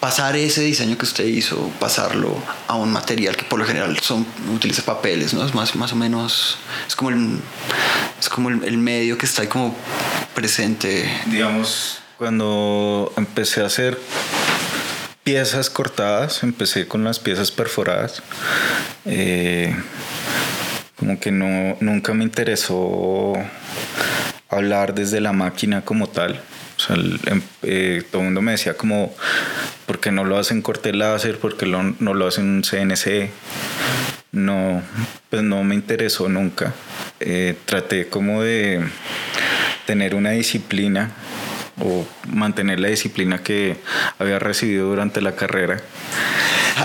pasar ese diseño que usted hizo, pasarlo a un material que por lo general son, utiliza papeles, ¿no? Es más, más o menos, es como el, es como el, medio que está ahí como presente. Digamos, cuando empecé a hacer piezas cortadas, empecé con las piezas perforadas. Eh, como que no, nunca me interesó hablar desde la máquina como tal. Em, eh, todo el mundo me decía como, ¿por qué no lo hacen corte láser? ¿Por qué no lo hacen CNC? No, pues no me interesó nunca. Eh, traté como de tener una disciplina o mantener la disciplina que había recibido durante la carrera.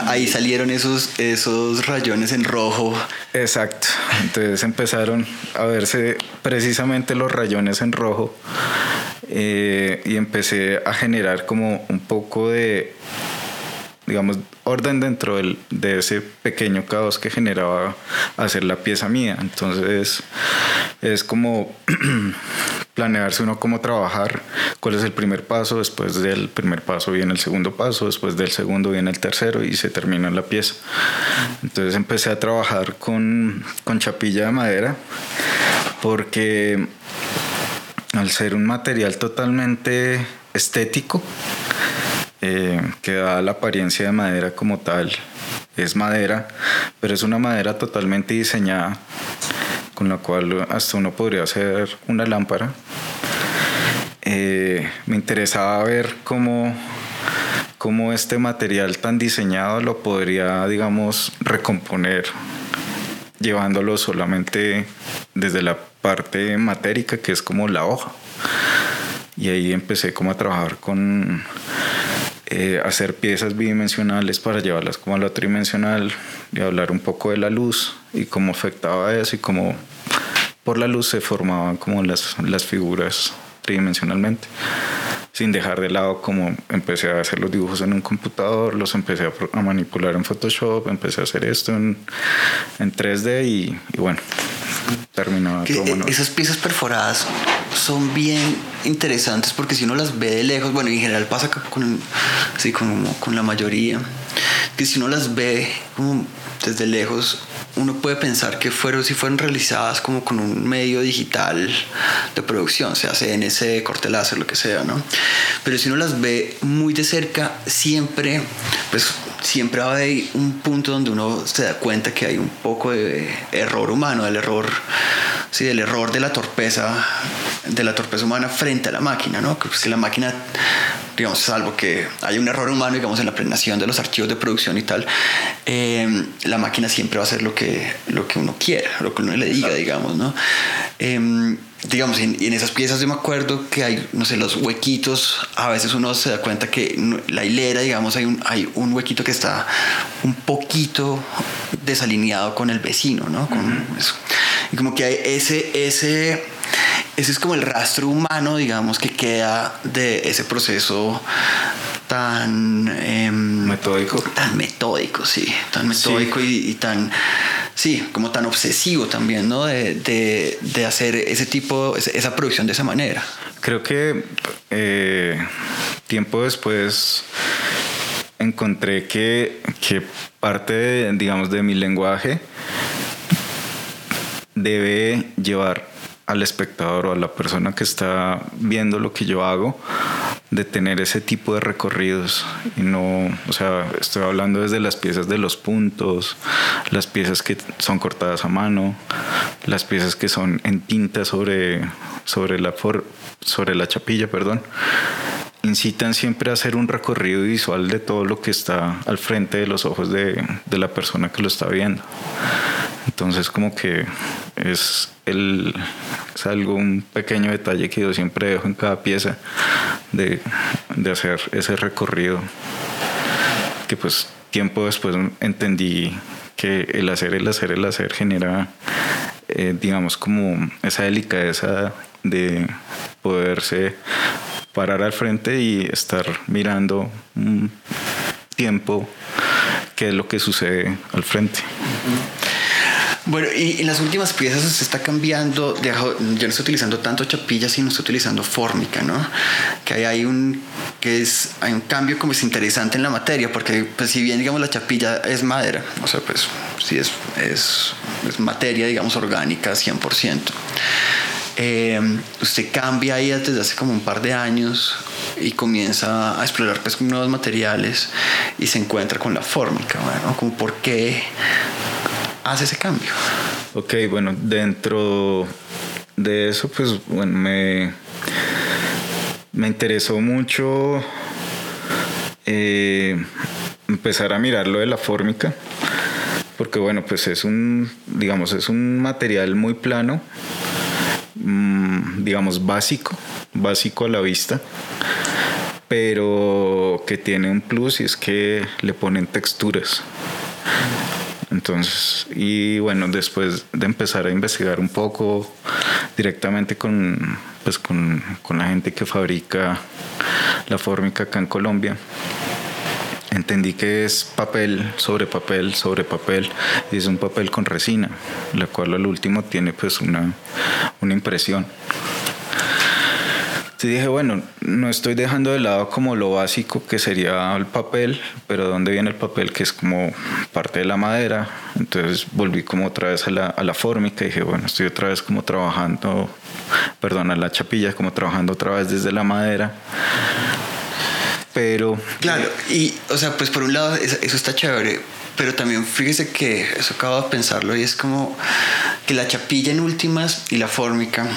Ahí salieron esos, esos rayones en rojo. Exacto. Entonces empezaron a verse precisamente los rayones en rojo eh, y empecé a generar como un poco de digamos, orden dentro del, de ese pequeño caos que generaba hacer la pieza mía. Entonces es como [clears throat] planearse uno cómo trabajar, cuál es el primer paso, después del primer paso viene el segundo paso, después del segundo viene el tercero y se termina la pieza. Entonces empecé a trabajar con, con chapilla de madera porque al ser un material totalmente estético, eh, que da la apariencia de madera como tal. Es madera, pero es una madera totalmente diseñada con la cual hasta uno podría hacer una lámpara. Eh, me interesaba ver cómo, cómo este material tan diseñado lo podría, digamos, recomponer llevándolo solamente desde la parte matérica que es como la hoja. Y ahí empecé como a trabajar con eh, hacer piezas bidimensionales para llevarlas como a lo tridimensional y hablar un poco de la luz y cómo afectaba eso y cómo por la luz se formaban como las, las figuras tridimensionalmente sin dejar de lado como empecé a hacer los dibujos en un computador, los empecé a, manipular en Photoshop, empecé a hacer esto en, en 3D y, y bueno, terminó todo Esas piezas perforadas son bien interesantes porque si uno las ve de lejos, bueno, en general pasa con, sí, con, con la mayoría, que si uno las ve como desde lejos, uno puede pensar que fueron, si fueron realizadas como con un medio digital de producción, sea CNC, corte láser, lo que sea, ¿no? Pero si uno las ve muy de cerca, siempre, pues siempre haber un punto donde uno se da cuenta que hay un poco de error humano, del error, sí, del error de la torpeza, de la torpeza humana frente a la máquina, ¿no? Que si la máquina digamos, salvo que haya un error humano, digamos, en la planeación de los archivos de producción y tal, eh, la máquina siempre va a hacer lo que, lo que uno quiera, lo que uno le diga, digamos, ¿no? Eh, digamos, y en, esas piezas yo me acuerdo que hay, no sé, los huequitos, a veces uno se da cuenta que la hilera, digamos, hay un, hay un huequito que está un poquito desalineado con el vecino, ¿no? Con eso. Y como que hay ese, ese ese es como el rastro humano, digamos, que queda de ese proceso tan em, metódico. Tan metódico, sí, tan metódico Y, tan, sí, como tan obsesivo también, ¿no? De, hacer ese tipo, esa producción de esa manera. Creo que eh, tiempo después encontré que, que parte, digamos, de mi lenguaje debe llevar al espectador o a la persona que está viendo lo que yo hago de tener ese tipo de recorridos y no, o sea, estoy hablando desde las piezas de los puntos, las piezas que son cortadas a mano, las piezas que son en tinta sobre, sobre, la, sobre la chapilla, perdón, incitan siempre a hacer un recorrido visual de todo lo que está al frente de los ojos de, de la persona que lo está viendo. Entonces como que es, el, es algo, un pequeño detalle que yo siempre dejo en cada pieza de, de hacer ese recorrido que pues tiempo después entendí que el hacer, el hacer, el hacer genera, eh, digamos, como esa delicadeza de poderse parar al frente y estar mirando un tiempo qué es lo que sucede al frente. Bueno, y en las últimas piezas se está cambiando, ya no está utilizando tanto chapilla, sino está utilizando fórmica, ¿no? Que hay, hay un que es hay un cambio como es interesante en la materia, porque pues si bien digamos la chapilla es madera, o sea, pues sí es, es, es materia, digamos, orgánica 100%. Eh, usted cambia ahí desde hace como un par de años y comienza a explorar pues nuevos materiales y se encuentra con la fórmica, bueno, como por qué hace ese cambio. Ok, bueno, dentro de eso pues bueno, me, me interesó mucho eh, empezar a mirar lo de la fórmica porque bueno pues es un digamos es un material muy plano digamos básico básico a la vista pero que tiene un plus y es que le ponen texturas. Entonces y bueno después de empezar a investigar un poco directamente con pues con, con la gente que fabrica la fórmica acá en Colombia entendí que es papel sobre papel sobre papel y es un papel con resina, la cual al último tiene pues una, una impresión. Entonces dije, bueno, no estoy dejando de lado como lo básico que sería el papel, pero ¿dónde viene el papel? Que es como parte de la madera. Entonces volví como otra vez a la, a la fórmica y dije, bueno, estoy otra vez como trabajando, perdón, a la chapilla, como trabajando otra vez desde la madera pero... Claro, y o sea, pues por un lado eso, está chévere, pero también fíjese que eso acabo de pensarlo y es como que la chapilla en últimas y la fórmica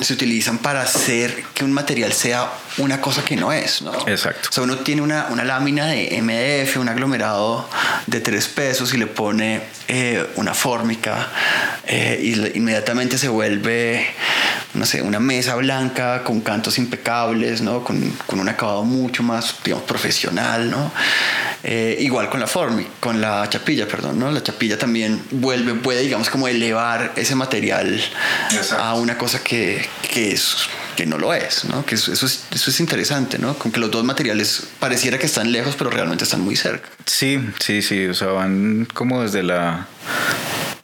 se utilizan para hacer que un material sea una cosa que no es, ¿no? Exacto. O sea, uno tiene una, una lámina de MDF, un aglomerado de tres pesos y le pone eh, una fórmica eh, y inmediatamente se vuelve no sé, una mesa blanca con cantos impecables, ¿no? Con, con un acabado mucho más, digamos, profesional, ¿no? Eh, igual con la formi, con la chapilla, perdón, ¿no? La chapilla también vuelve, puede, digamos, como elevar ese material a una cosa que, que es que no lo es, ¿no? Que eso, es, eso es interesante, ¿no? Con que los dos materiales pareciera que están lejos, pero realmente están muy cerca. Sí, sí, sí, o sea, van como desde la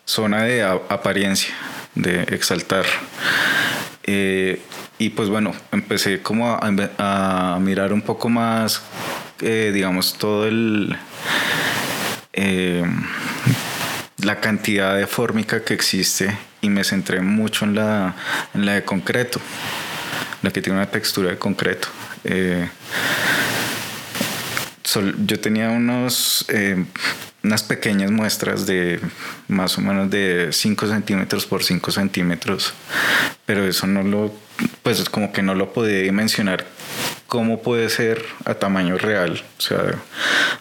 zona de apariencia, de exaltar eh, y pues bueno, empecé como a, mirar un poco más, eh, digamos, todo el... Eh, la cantidad de fórmica que existe y me centré mucho en la, en la de concreto, la que tiene una textura de concreto. yo tenía unos unas pequeñas muestras de más o menos de 5 centímetros por 5 centímetros, pero eso no lo, pues es como que no lo podía dimensionar cómo puede ser a tamaño real. O sea,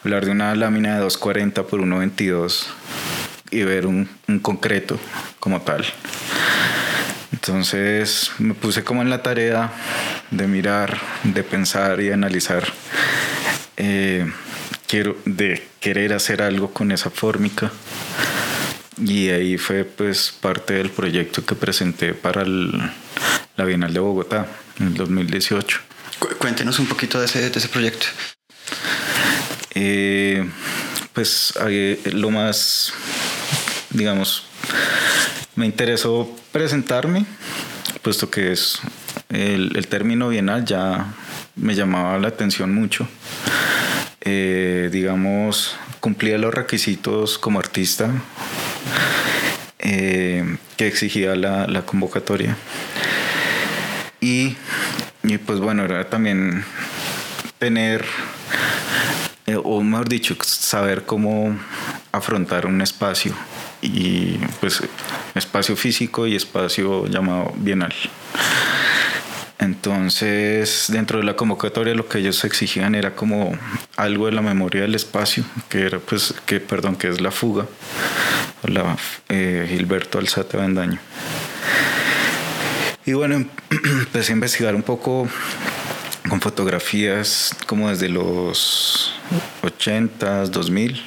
hablar de una lámina de 240 por 122 y ver un, un concreto como tal. Entonces me puse como en la tarea de mirar, de pensar y analizar. Eh, quiero, de querer hacer algo con esa fórmica. Y ahí fue pues parte del proyecto que presenté para la Bienal de Bogotá en el 2018. Cuéntenos un poquito de ese, de ese proyecto. Eh, pues lo más, digamos, me interesó presentarme, puesto que es el, término bienal ya me llamaba la atención mucho. Eh, digamos, cumplía los requisitos como artista eh, que exigía la, convocatoria. Y, pues bueno, era también tener, eh, o mejor dicho, saber cómo afrontar un espacio y pues espacio físico y espacio llamado bienal. Entonces, dentro de la convocatoria lo que ellos exigían era como algo de la memoria del espacio, que era pues, que perdón, que es la fuga, la eh, Gilberto Alzate Bendaño. Y bueno, [clears throat] empecé a investigar un poco con fotografías como desde los 80s, 2000,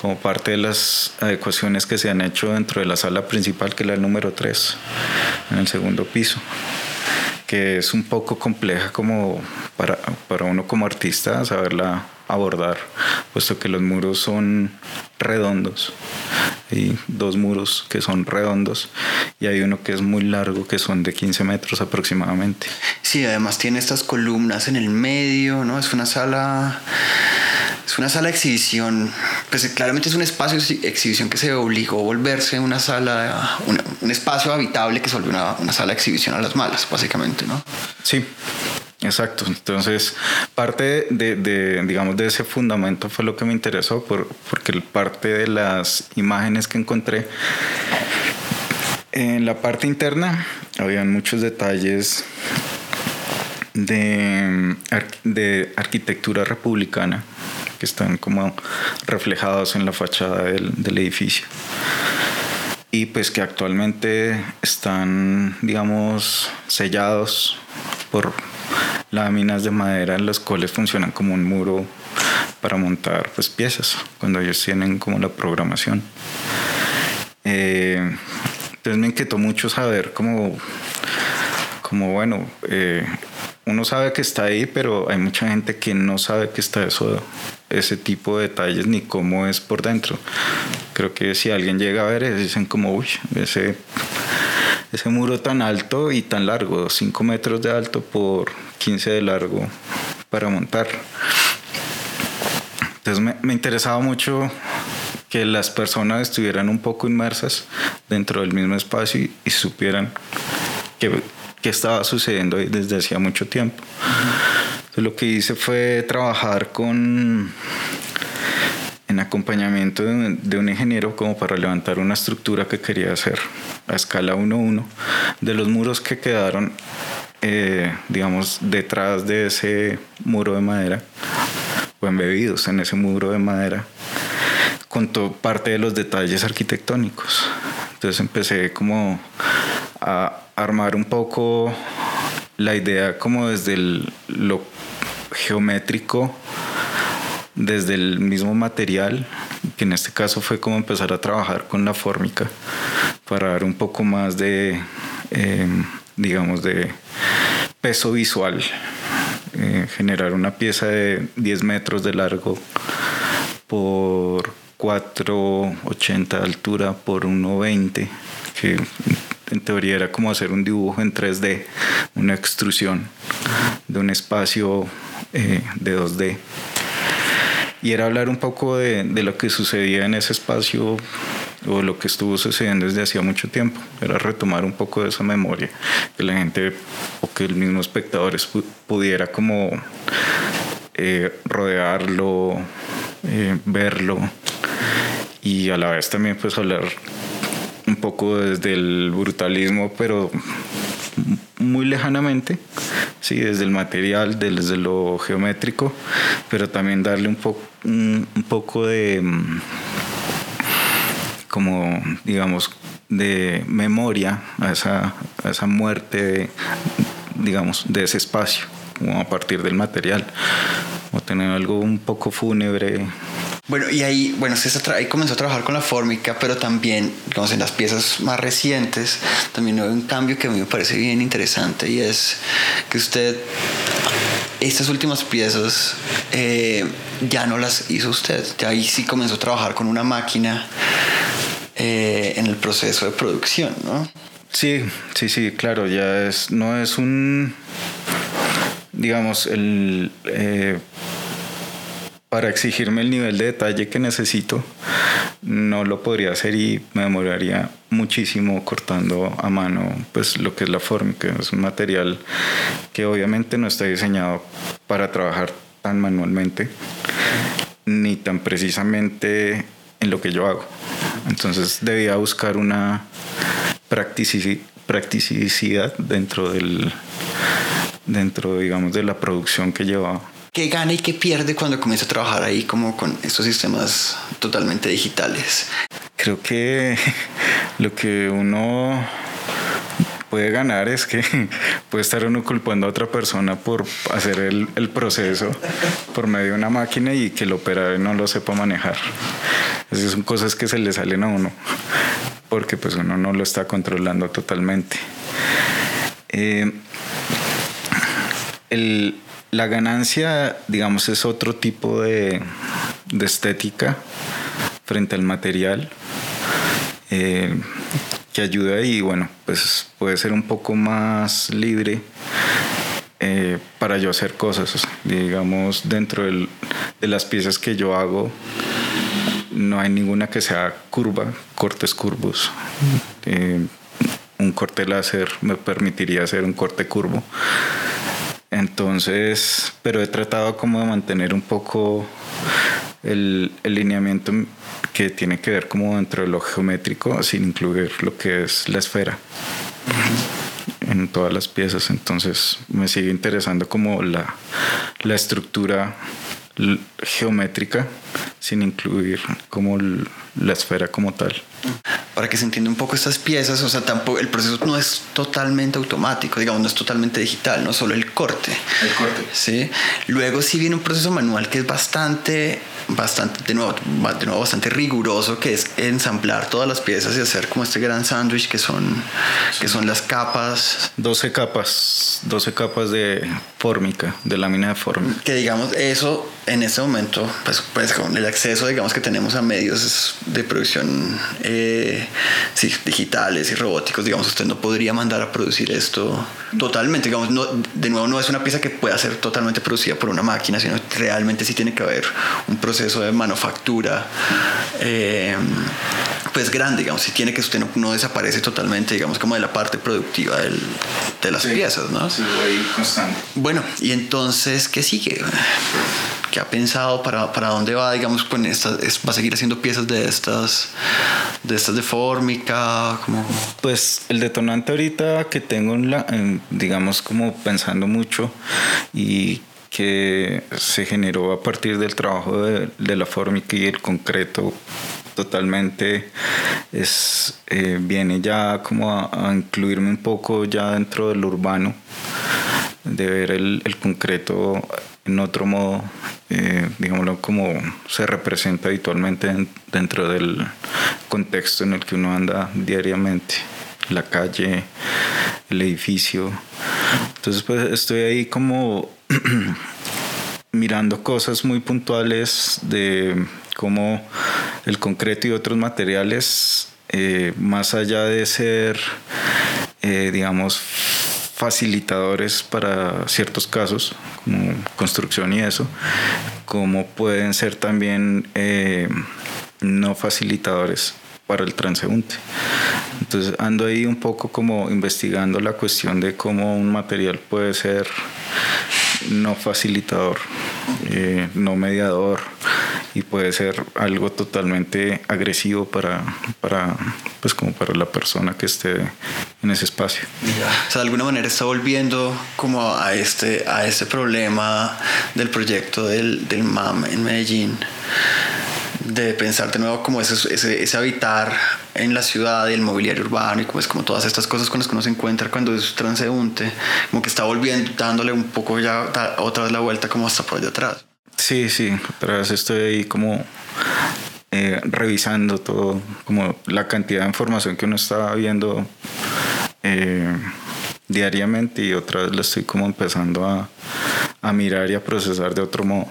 como parte de las adecuaciones que se han hecho dentro de la sala principal, que es la número 3, en el segundo piso que es un poco compleja como para, para uno como artista saberla abordar, puesto que los muros son redondos. Hay dos muros que son redondos y hay uno que es muy largo, que son de 15 metros aproximadamente. Sí, además tiene estas columnas en el medio, ¿no? Es una sala, es una sala de exhibición pues claramente es un espacio de exhibición que se obligó a volverse una sala, un espacio habitable que se volvió una, una sala de exhibición a las malas, básicamente, ¿no? Sí. Exacto, entonces parte de, de, digamos, de ese fundamento fue lo que me interesó, por, porque parte de las imágenes que encontré en la parte interna habían muchos detalles de, de arquitectura republicana que están como reflejados en la fachada del, del edificio y pues que actualmente están digamos sellados por láminas de madera en las cuales funcionan como un muro para montar pues piezas cuando ellos tienen como la programación. Eh, entonces me inquietó mucho saber cómo como bueno eh, uno sabe que está ahí, pero hay mucha gente que no sabe que está eso, ese tipo de detalles ni cómo es por dentro. Creo que si alguien llega a ver, dicen como, uy, ese, ese muro tan alto y tan largo, 5 metros de alto por 15 de largo para montar. Entonces me, interesaba mucho que las personas estuvieran un poco inmersas dentro del mismo espacio y, y supieran que que estaba sucediendo desde hacía mucho tiempo. Lo que hice fue trabajar con en acompañamiento de un, ingeniero como para levantar una estructura que quería hacer a escala 1-1 de los muros que quedaron eh, digamos detrás de ese muro de madera o embebidos en ese muro de madera con parte de los detalles arquitectónicos. Entonces empecé como a armar un poco la idea como desde lo geométrico, desde el mismo material, que en este caso fue como empezar a trabajar con la fórmica para dar un poco más de, em, digamos, de peso visual, eh, generar una pieza de 10 metros de largo por 4,80 de altura por 1,20, que en teoría era como hacer un dibujo en 3D, una extrusión de un espacio eh, de 2D. Y era hablar un poco de, de, lo que sucedía en ese espacio o lo que estuvo sucediendo desde hacía mucho tiempo. Era retomar un poco de esa memoria, que la gente o que el mismo espectador pudiera como eh, rodearlo, eh, verlo y a la vez también pues hablar un poco desde el brutalismo, pero muy lejanamente, sí, desde el material, desde lo geométrico, pero también darle un, un, poco de, mm, como digamos, de memoria a esa, a esa muerte, digamos, de ese espacio, a partir del material, o tener algo un poco fúnebre bueno, y ahí, bueno, ahí comenzó a trabajar con la fórmica, pero también, digamos, en las piezas más recientes, también hubo un cambio que a mí me parece bien interesante y es que usted, estas últimas piezas, eh, ya no las hizo usted, ya ahí sí comenzó a trabajar con una máquina eh, en el proceso de producción, ¿no? Sí, sí, sí, claro, ya es, no es un, digamos, el... Eh, para exigirme el nivel de detalle que necesito, no lo podría hacer y me demoraría muchísimo cortando a mano pues lo que es la fórmica. Es un material que obviamente no está diseñado para trabajar tan manualmente ni tan precisamente en lo que yo hago. Entonces debía buscar una practicidad dentro del dentro digamos de la producción que llevaba qué gana y qué pierde cuando comienza a trabajar ahí como con estos sistemas totalmente digitales? Creo que [laughs] lo que uno puede ganar es que [laughs] puede estar uno culpando a otra persona por hacer el, proceso por medio de una máquina y que el operador no lo sepa manejar. Esas son cosas que se le salen a uno [laughs] porque pues uno no lo está controlando totalmente. Eh, el, la ganancia, digamos, es otro tipo de, estética frente al material eh, que ayuda y bueno, pues puede ser un poco más libre eh, para yo hacer cosas, digamos, dentro de las piezas que yo hago. no hay ninguna que sea curva, cortes curvos. Eh, un corte láser me permitiría hacer un corte curvo. Entonces, pero he tratado como de mantener un poco el, el, lineamiento que tiene que ver como dentro de lo geométrico sin incluir lo que es la esfera en todas las piezas. Entonces me sigue interesando como la, la estructura geométrica sin incluir como la esfera como tal. Para que se entienda un poco estas piezas, o sea, tampoco el proceso no es totalmente automático, digamos, no es totalmente digital, no solo el corte. El corte. Sí. Luego sí viene un proceso manual que es bastante bastante, de nuevo, de nuevo, bastante riguroso, que es ensamblar todas las piezas y hacer como este gran sándwich que son, que son las capas. 12 capas, 12 capas de fórmica, de lámina de fórmica. Que digamos, eso en este momento, pues, pues con el acceso, digamos, que tenemos a medios de producción eh, digitales y robóticos, digamos, usted no podría mandar a producir esto totalmente, digamos, no, de nuevo no es una pieza que pueda ser totalmente producida por una máquina, sino realmente sí tiene que haber un proceso de manufactura eh, pues grande, digamos, si tiene que usted no, desaparece totalmente, digamos, como de la parte productiva del, de las piezas, ¿no? Sí, constante. Bueno, y entonces, ¿qué sigue? ¿Qué ha pensado para, para dónde va, digamos, con estas, va a seguir haciendo piezas de estas, de estas de fórmica? Como... Pues el detonante ahorita que tengo, en la, digamos, como pensando mucho y que se generó a partir del trabajo de, la fórmica y el concreto totalmente es eh, viene ya como a, incluirme un poco ya dentro del urbano de ver el, concreto en otro modo eh, digámoslo como se representa habitualmente dentro del contexto en el que uno anda diariamente la calle el edificio. Entonces pues estoy ahí como [clears throat] mirando cosas muy puntuales de cómo el concreto y otros materiales, eh, más allá de ser, eh, digamos, facilitadores para ciertos casos, como construcción y eso, como pueden ser también eh, no facilitadores para el transeúnte. Entonces ando ahí un poco como investigando la cuestión de cómo un material puede ser no facilitador, eh, no mediador y puede ser algo totalmente agresivo para, para, pues como para la persona que esté en ese espacio. O sea, de alguna manera está volviendo como a este, a este problema del proyecto del, del MAM en Medellín de pensar de nuevo como ese, ese, ese, habitar en la ciudad y el mobiliario urbano y como es como todas estas cosas con las que uno se encuentra cuando es transeúnte, como que está volviendo, dándole un poco ya otra vez la vuelta como hasta por allá atrás. Sí, sí, otra vez estoy ahí como eh, revisando todo, como la cantidad de información que uno está viendo eh, diariamente y otra vez lo estoy como empezando a, a mirar y a procesar de otro modo.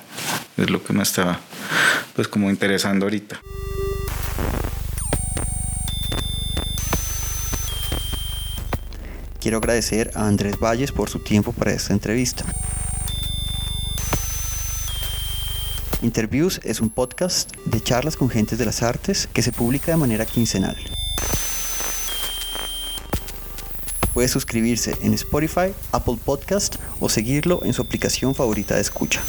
Es lo que me está pues como interesando ahorita. Quiero agradecer a Andrés Valles por su tiempo para esta entrevista. Interviews es un podcast de charlas con gentes de las artes que se publica de manera quincenal. Puede suscribirse en Spotify, Apple Podcast o seguirlo en su aplicación favorita de escucha.